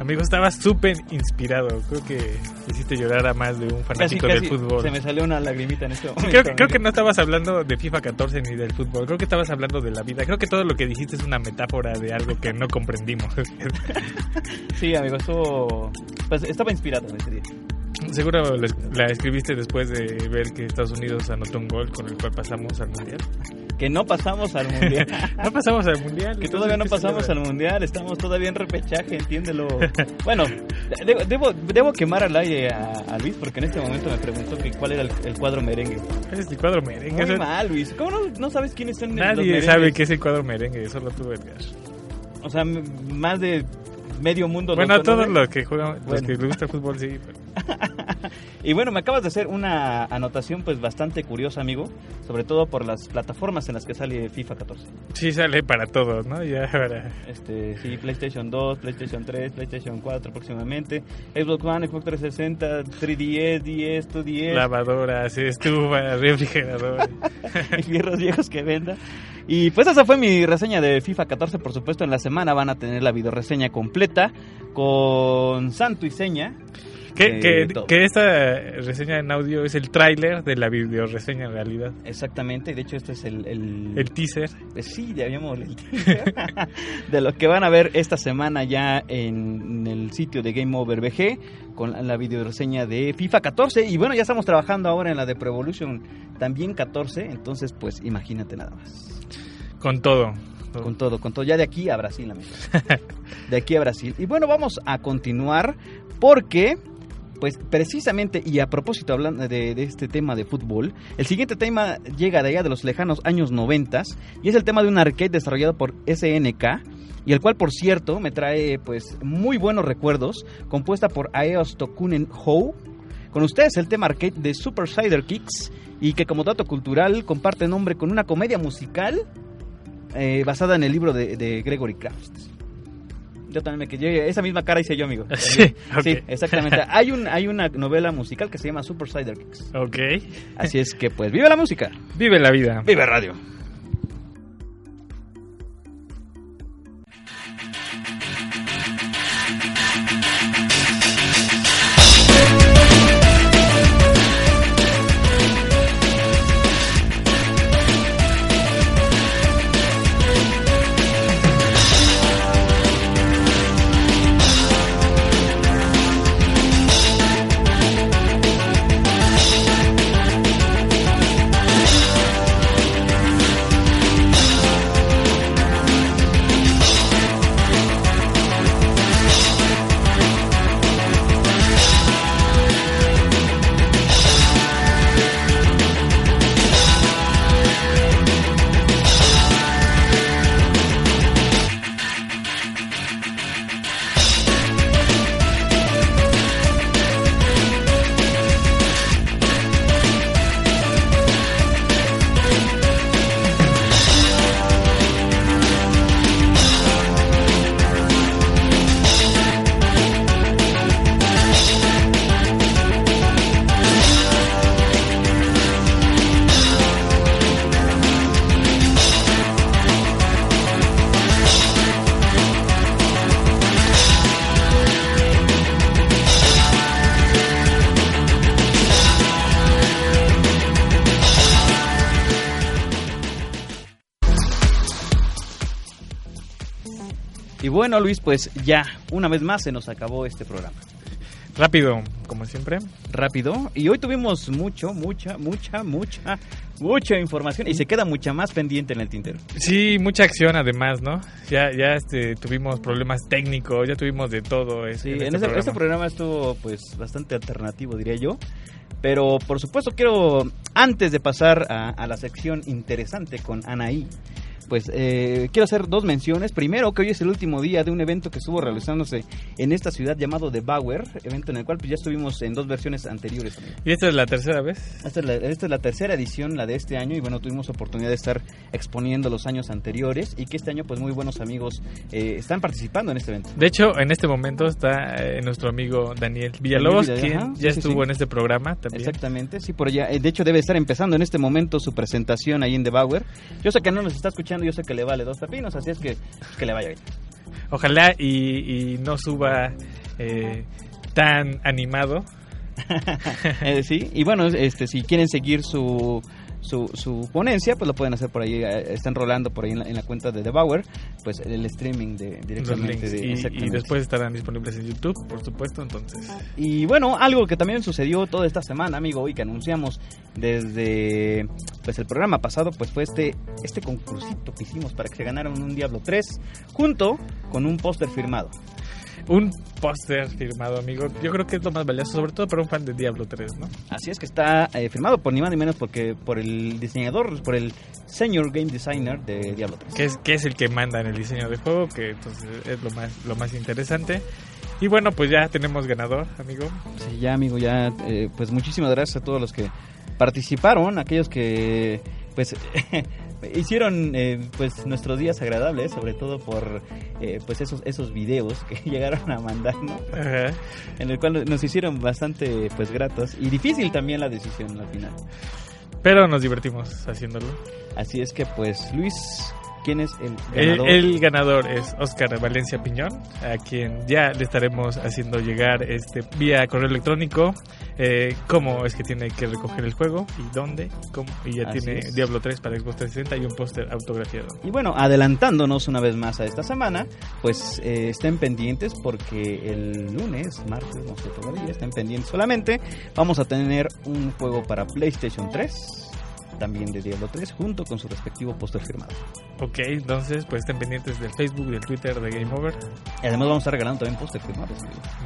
Amigo, estabas súper inspirado. Creo que hiciste llorar a más de un fanático Casi, del fútbol. Se me salió una lagrimita en este Sí, creo, que- creo amigo. que no estabas hablando de FIFA 14 ni del fútbol. Creo que estabas hablando de la vida. Creo que todo lo que dijiste es una metáfora de algo que no comprendimos. Sí, amigo, estuvo... Pues, estaba inspirado en ese día. Seguro la escribiste después de ver que Estados Unidos anotó un gol con el cual pasamos al mundial. Que no pasamos al mundial. no pasamos al mundial. Que todavía no entonces, ¿qué pasamos al mundial, estamos todavía en repechaje, entiéndelo. Bueno, de- debo, debo quemar al aire a, a Luis porque en este momento me preguntó que cuál era el, el cuadro merengue. Es el cuadro merengue. Muy Eso- mal, Luis. ¿Cómo no, no sabes quiénes son los Nadie merengues? sabe qué es el cuadro merengue, solo tú, Edgar. O sea, más de medio mundo. Bueno, a todos los que juegan, los que les gusta el fútbol, sí. pero- Y bueno, me acabas de hacer una anotación pues bastante curiosa, amigo, sobre todo por las plataformas en las que sale FIFA 14. Sí sale para todos, ¿no? Ya para... Este, sí, PlayStation 2, PlayStation 3, PlayStation 4 próximamente, Xbox One, Xbox 360, 3DS, 10, 2DS, Lavadoras, estufas, refrigeradores. y fierros viejos que venda. Y pues esa fue mi reseña de FIFA 14, por supuesto, en la semana van a tener la videoreseña completa con santo y seña. Que, que, esta reseña en audio es el tráiler de la videoreseña en realidad. Exactamente, de hecho este es el... El, El teaser. Pues sí, ya habíamos el teaser de lo que van a ver esta semana ya en el sitio de Game Over BG con la, la videoreseña de FIFA 14 y bueno, ya estamos trabajando ahora en la de Pro Evolution también 14, entonces pues imagínate nada más. Con todo. Con todo, con todo, ya de aquí a Brasil, amigo. De aquí a Brasil. Y bueno, vamos a continuar porque pues precisamente, y a propósito hablando de, este tema de fútbol, el siguiente tema llega de allá de los lejanos años 90 y es el tema de un arcade desarrollado por SNK y el cual por cierto me trae pues muy buenos recuerdos, compuesta por Aeos Tokunen Hou. Con ustedes el tema arcade de Super Cider Kicks y que como dato cultural comparte nombre con una comedia musical eh, basada en el libro de, de Gregory Kraft. Yo también me quedé, esa misma cara hice yo, amigo. Sí, exactamente. Hay, un, hay una novela musical que se llama Super Cider Kicks. Ok. Así es que pues vive la música. Vive la vida. Vive radio. Bueno, Luis, pues ya, una vez más se nos acabó este programa. Rápido, como siempre. Rápido. Y hoy tuvimos mucho, mucha, mucha, mucha, mucha información. Y se queda mucha más pendiente en el tintero. Sí, mucha acción además, ¿no? Ya, ya este, tuvimos problemas técnicos, ya tuvimos de todo. Sí, en en, este programa. este programa estuvo pues bastante alternativo, diría yo. Pero por supuesto quiero, antes de pasar a, a la sección interesante con Anaí, pues eh, quiero hacer dos menciones. Primero, que hoy es el último día de un evento que estuvo realizándose en esta ciudad llamado The Bauer, evento en el cual pues, ya estuvimos en dos versiones anteriores. ¿Y esta es la tercera vez? Esta es, la, esta es la tercera edición, la de este año, y bueno, tuvimos oportunidad de estar exponiendo los años anteriores y que este año pues muy buenos amigos eh, están participando en este evento. De hecho, en este momento está eh, nuestro amigo Daniel Villalobos, Daniel quien ya sí, estuvo sí. en este programa también. Exactamente, sí, por allá. Eh, De hecho, debe estar empezando en este momento su presentación ahí en The Bauer. Yo sé que no nos está escuchando, yo sé que le vale dos pepinos, así es que, que le vaya bien. Ojalá y, y no suba eh, tan animado. Eh, sí, y bueno, este, si quieren seguir su, su, su ponencia, pues lo pueden hacer por ahí. eh, Están rolando por ahí en la, en la cuenta de The Bauer, pues el streaming de, directamente. de- y, y después estarán disponibles en YouTube, por supuesto. Entonces, Y bueno, algo que también sucedió toda esta semana, amigo, y que anunciamos desde pues el programa pasado, pues fue este este concursito que hicimos para que se ganaran un Diablo 3 junto con un póster firmado. Un póster firmado, amigo. Yo creo que es lo más valioso, sobre todo para un fan de Diablo 3, ¿no? Así es que está eh, firmado por ni más ni menos porque por el diseñador, por el senior game designer de Diablo 3. que es, que es el que manda en el diseño de juego, que entonces es lo más, lo más interesante. Y bueno, pues ya tenemos ganador, amigo. Sí, ya amigo, ya eh, pues muchísimas gracias a todos los que participaron, aquellos que pues hicieron eh, pues nuestros días agradables, sobre todo por eh, pues esos esos videos que llegaron a mandarnos, Ajá. en el cual nos hicieron bastante pues gratos y difícil también la decisión al final. Pero nos divertimos haciéndolo. Así es que pues Luis, ¿quién es el El, ganador? el ganador es Oscar Valencia Piñón, a quien ya le estaremos haciendo llegar este vía correo electrónico eh, cómo es que tiene que recoger el juego y dónde, cómo, y ya Así tiene es. Diablo 3 para Xbox 360 y un póster autografiado. Y bueno, adelantándonos una vez más a esta semana, pues eh, estén pendientes porque el lunes, martes, no sé todavía, estén pendientes solamente. Vamos a tener un juego para PlayStation 3 también de Diablo 3 junto con su respectivo póster firmado. Ok, entonces pues estén pendientes del Facebook, del Twitter de Game Over. Y además vamos a estar regalando también póster firmados.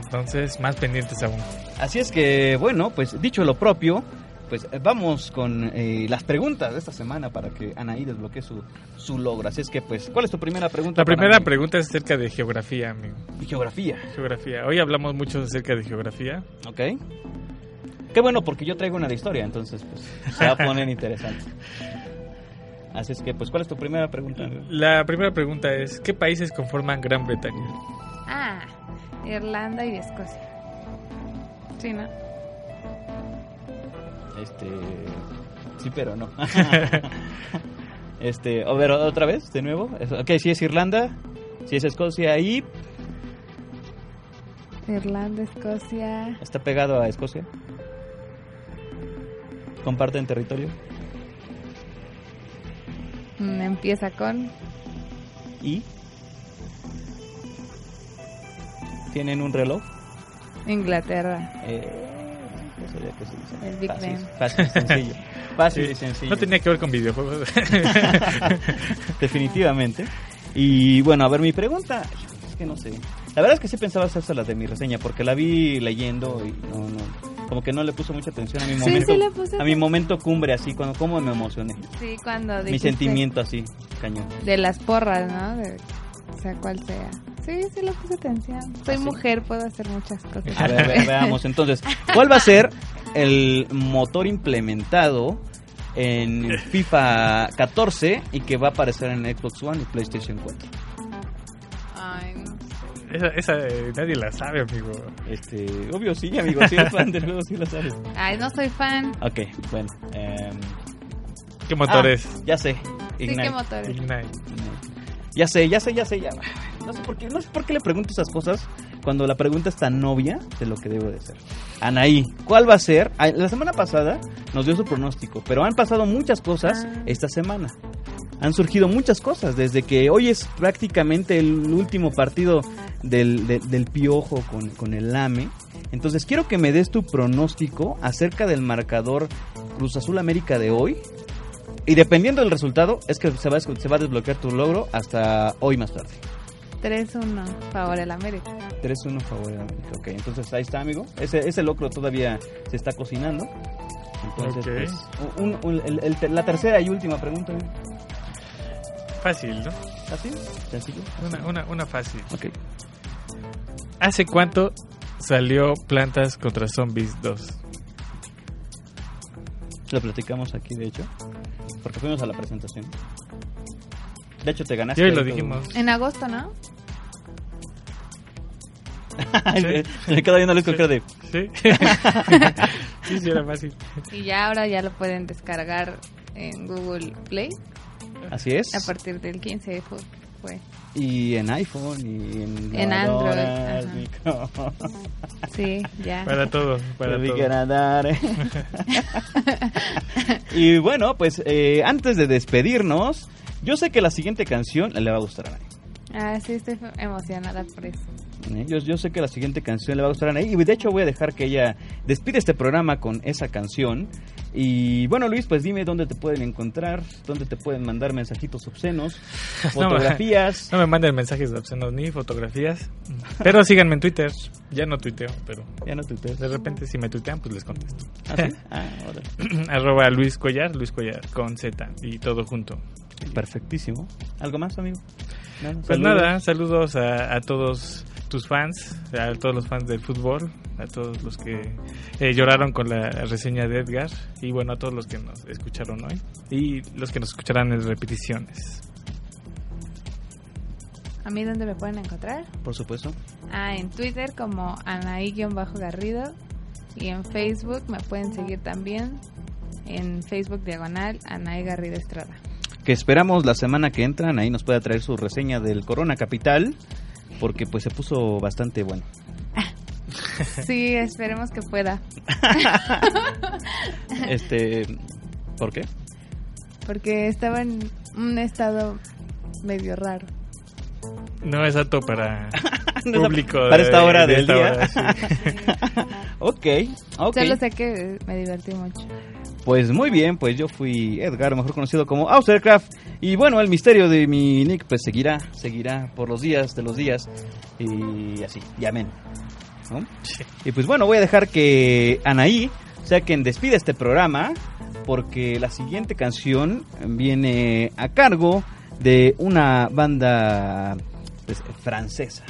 Entonces, más pendientes aún. Así es que, bueno, pues dicho lo propio, pues vamos con eh, las preguntas de esta semana para que Anaí desbloquee su, su logro. Así es que, pues, ¿cuál es tu primera pregunta? La primera mí? pregunta es acerca de geografía, amigo. Y geografía. Geografía. Hoy hablamos mucho acerca de geografía. Ok. Qué bueno, porque yo traigo una de historia, entonces, pues, se va a poner interesante. Así es que, pues, ¿cuál es tu primera pregunta? La primera pregunta es, ¿qué países conforman Gran Bretaña? Ah, Irlanda y Escocia. Sí, ¿no? Este. Sí, pero no. este, a ver, otra vez, de nuevo. Ok, si es Irlanda, si es Escocia y Irlanda, Escocia. está pegado a Escocia. Comparten territorio Mm, Empieza con y tienen un reloj. Inglaterra. Eh, eso ya que se dice. El Big fácil, Ben. fácil, sencillo. Fácil Sí, y sencillo. No tenía que ver con videojuegos. Definitivamente. Y bueno, a ver, mi pregunta, es que no sé. La verdad es que sí pensaba hacerse la de mi reseña porque la vi leyendo y no, no, como que no le puso mucha atención a mi Sí, momento, sí le puse a mi momento cumbre así, cuando como me emocioné, Sí, cuando mi dijiste sentimiento así, cañón. De las porras, ¿no? De, sea cual sea. Sí, sí le puse atención. Soy ¿Ah, sí? mujer, puedo hacer muchas cosas. A ver, ve- veamos entonces, ¿cuál va a ser el motor implementado en FIFA 14 y que va a aparecer en Xbox One y PlayStation 4? Esa esa, eh, nadie la sabe, amigo. Este, obvio sí, amigo, si eres fan del juego sí lo sabes. Ay, no soy fan. Ok, bueno. em, ¿Qué motor ah, es? Ya sé. Sí, Ignite. ¿qué motor es? Ignite. Ya sé, ya sé, ya sé, ya. No sé por qué, no sé por qué le pregunto esas cosas cuando la pregunta es tan novia de lo que debo de ser. Anaí, ¿cuál va a ser? La semana pasada nos dio su pronóstico, pero han pasado muchas cosas Ah. esta semana. Han surgido muchas cosas, desde que hoy es prácticamente el último partido del, de- del Piojo con, con el AME. Entonces quiero que me des tu pronóstico acerca del marcador Cruz Azul América de hoy. Y dependiendo del resultado, es que se va, a- se va a desbloquear tu logro hasta hoy más tarde. 3-1, favor el América. 3-1 favor de América. Ok, entonces ahí está, amigo. Ese, ese locro todavía se está cocinando. Entonces, Ok. pues, un- un- el- el- la tercera y última pregunta. amigo. Fácil, ¿no? ¿Así? ¿Sencillo? Una, una, una fácil. Ok. ¿Hace cuánto salió Plantas contra Zombies 2? Lo platicamos aquí, de hecho. Porque fuimos a la presentación. De hecho, te ganaste. Hoy lo tu- dijimos. En agosto, ¿no? Me quedo viendo con cara de... ¿Sí? sí, sí, era fácil. Y ya ahora ya lo pueden descargar en Google Play Así es. a partir del 15 fue. Fue. Y en iPhone y en... En Android, micro- Sí, ya. Para todo, para todo. nadar. y bueno, pues eh, antes de despedirnos, yo sé que la siguiente canción le va a gustar a Anaí. Ah, sí, estoy emocionada por eso. ¿Eh? Yo, yo sé que la siguiente canción le va a gustar a Anaí. Y de hecho voy a dejar que ella despide este programa con esa canción. Y bueno, Luis, pues dime dónde te pueden encontrar, dónde te pueden mandar mensajitos obscenos, No, fotografías. No me manden mensajes obscenos ni fotografías. Pero síganme en Twitter. Ya no tuiteo, pero Ya no tuiteas. de repente si me tuitean, pues les contesto. ¿Ah, sí? Ah. Arroba Luis Cuellar, Luis Cuellar con Z y todo junto. Perfectísimo. ¿Algo más, amigo? Pues saludos. nada, saludos a, a todos tus fans, a todos los fans del fútbol, a todos los que eh, lloraron con la reseña de Edgar y bueno, a todos los que nos escucharon hoy y los que nos escucharán en repeticiones. ¿A mí dónde me pueden encontrar? Por supuesto. Ah, en Twitter como Anaí-Garrido y en Facebook me pueden seguir también en Facebook diagonal Anaí Garrido Estrada. que esperamos la semana que entran ahí nos pueda traer su reseña del Corona Capital porque pues se puso bastante bueno. Sí, esperemos que pueda. Este, ¿por qué? Porque estaba en un estado medio raro. No es apto para No es público para de- esta hora de del esta día. hora, sí. ok, ok. Solo sé que me divertí mucho. Pues muy bien, pues yo fui Edgar, mejor conocido como Austercraft. Y bueno, el misterio de mi nick pues seguirá, seguirá por los días de los días. Y así, y amén. ¿no? Y pues bueno, voy a dejar que Anaí sea quien despide este programa. Porque la siguiente canción viene a cargo de una banda pues, francesa.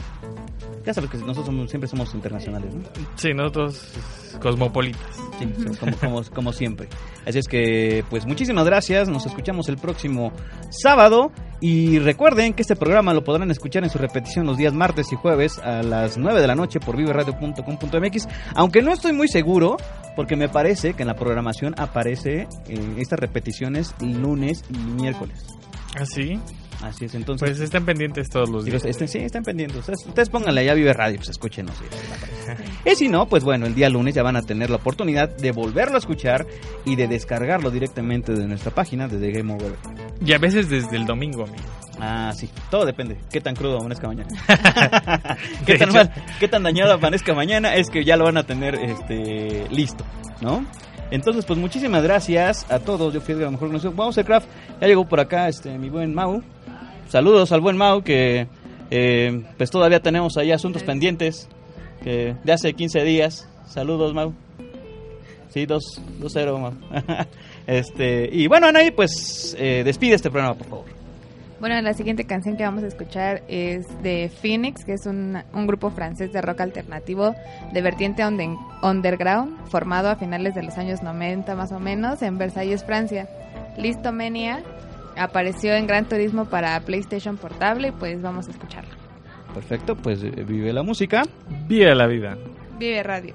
Ya sabes que nosotros somos- siempre somos internacionales, ¿no? Sí, nosotros cosmopolitas. Sí, como, como, como siempre. Así es que, pues muchísimas gracias. Nos escuchamos el próximo sábado. Y recuerden que este programa lo podrán escuchar en su repetición los días martes y jueves a las 9 de la noche por viveradio.com.mx. Aunque no estoy muy seguro, porque me parece que en la programación aparece eh, estas repeticiones lunes y miércoles. ¿Así? Así es, entonces. Pues estén pendientes todos los días. estén- sí, estén pendientes. Ustedes, ustedes pónganle ya Vive Radio, pues escúchenos. y. Y si no, pues bueno, el día lunes ya van a tener la oportunidad de volverlo a escuchar y de descargarlo directamente de nuestra página de The Game Over. Y a veces desde el domingo, amigo. Ah, sí, todo depende. ¿Qué tan crudo amanezca mañana? ¿Qué tan mal, qué tan dañado amanezca mañana? Es que ya lo van a tener este listo, ¿no? Entonces, pues muchísimas gracias a todos. Yo fui Edgar, mejor conocido. Vamos a Craft. Ya llegó por acá este mi buen Mau. Saludos al buen Mau que eh, pues todavía tenemos ahí asuntos pendientes que de hace 15 días. Saludos, Mau. Sí, 2-0, Mau. este, y bueno, Anaí, pues eh, despide este programa, por favor. Bueno, la siguiente canción que vamos a escuchar es de Phoenix, que es un, un grupo francés de rock alternativo de vertiente underground, formado a finales de los años 90 más o menos en Versalles, Francia. Listomania apareció en Gran Turismo para PlayStation Portable y pues vamos a escucharlo. Perfecto, pues eh, vive la música. Vive la vida. Vive Radio.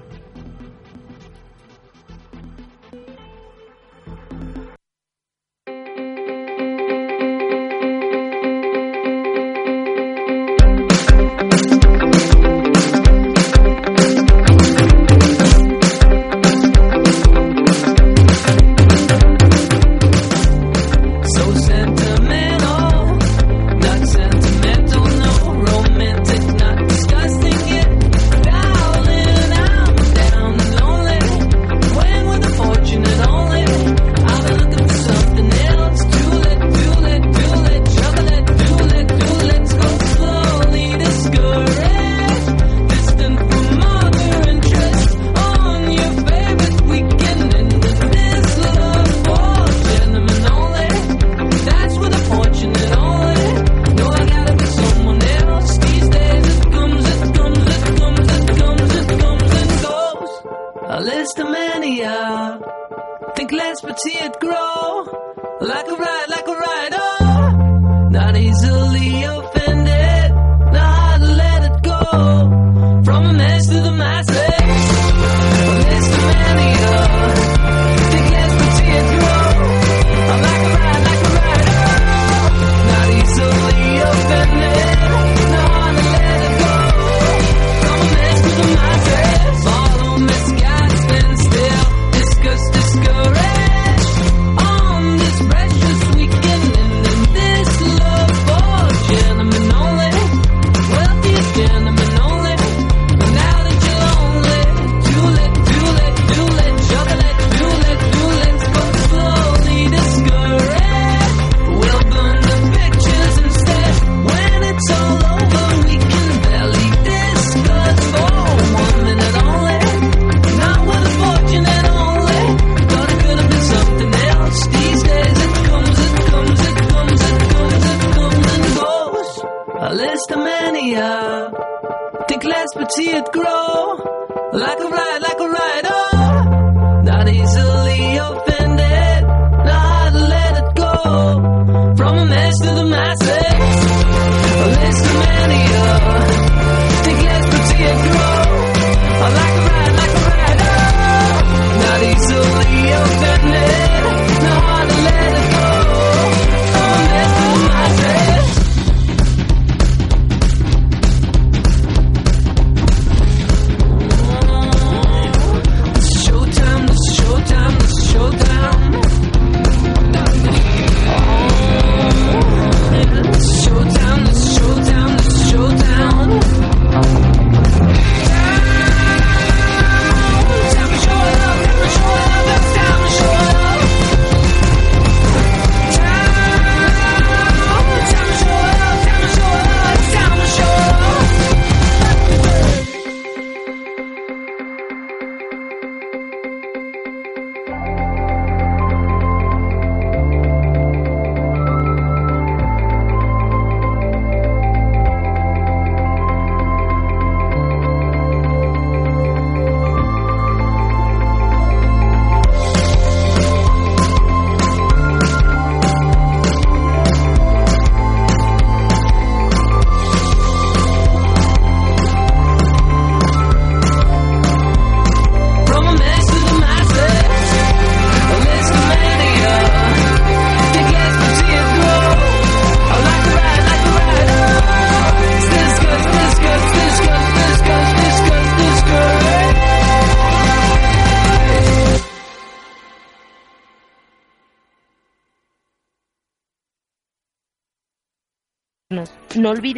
See it grow. Like a ride, like a ride. Oh, not easily offended. Not let it go.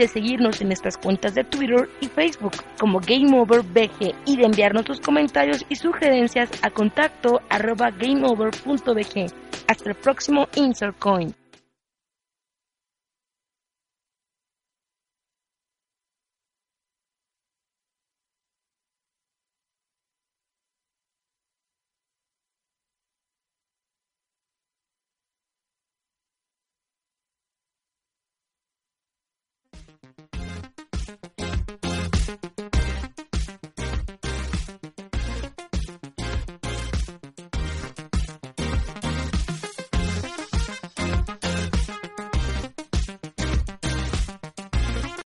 Olvides seguirnos en nuestras cuentas de Twitter y Facebook como Game Over BG y de enviarnos tus comentarios y sugerencias a contacto arroba gameover.bg. Hasta el próximo Insert Coin.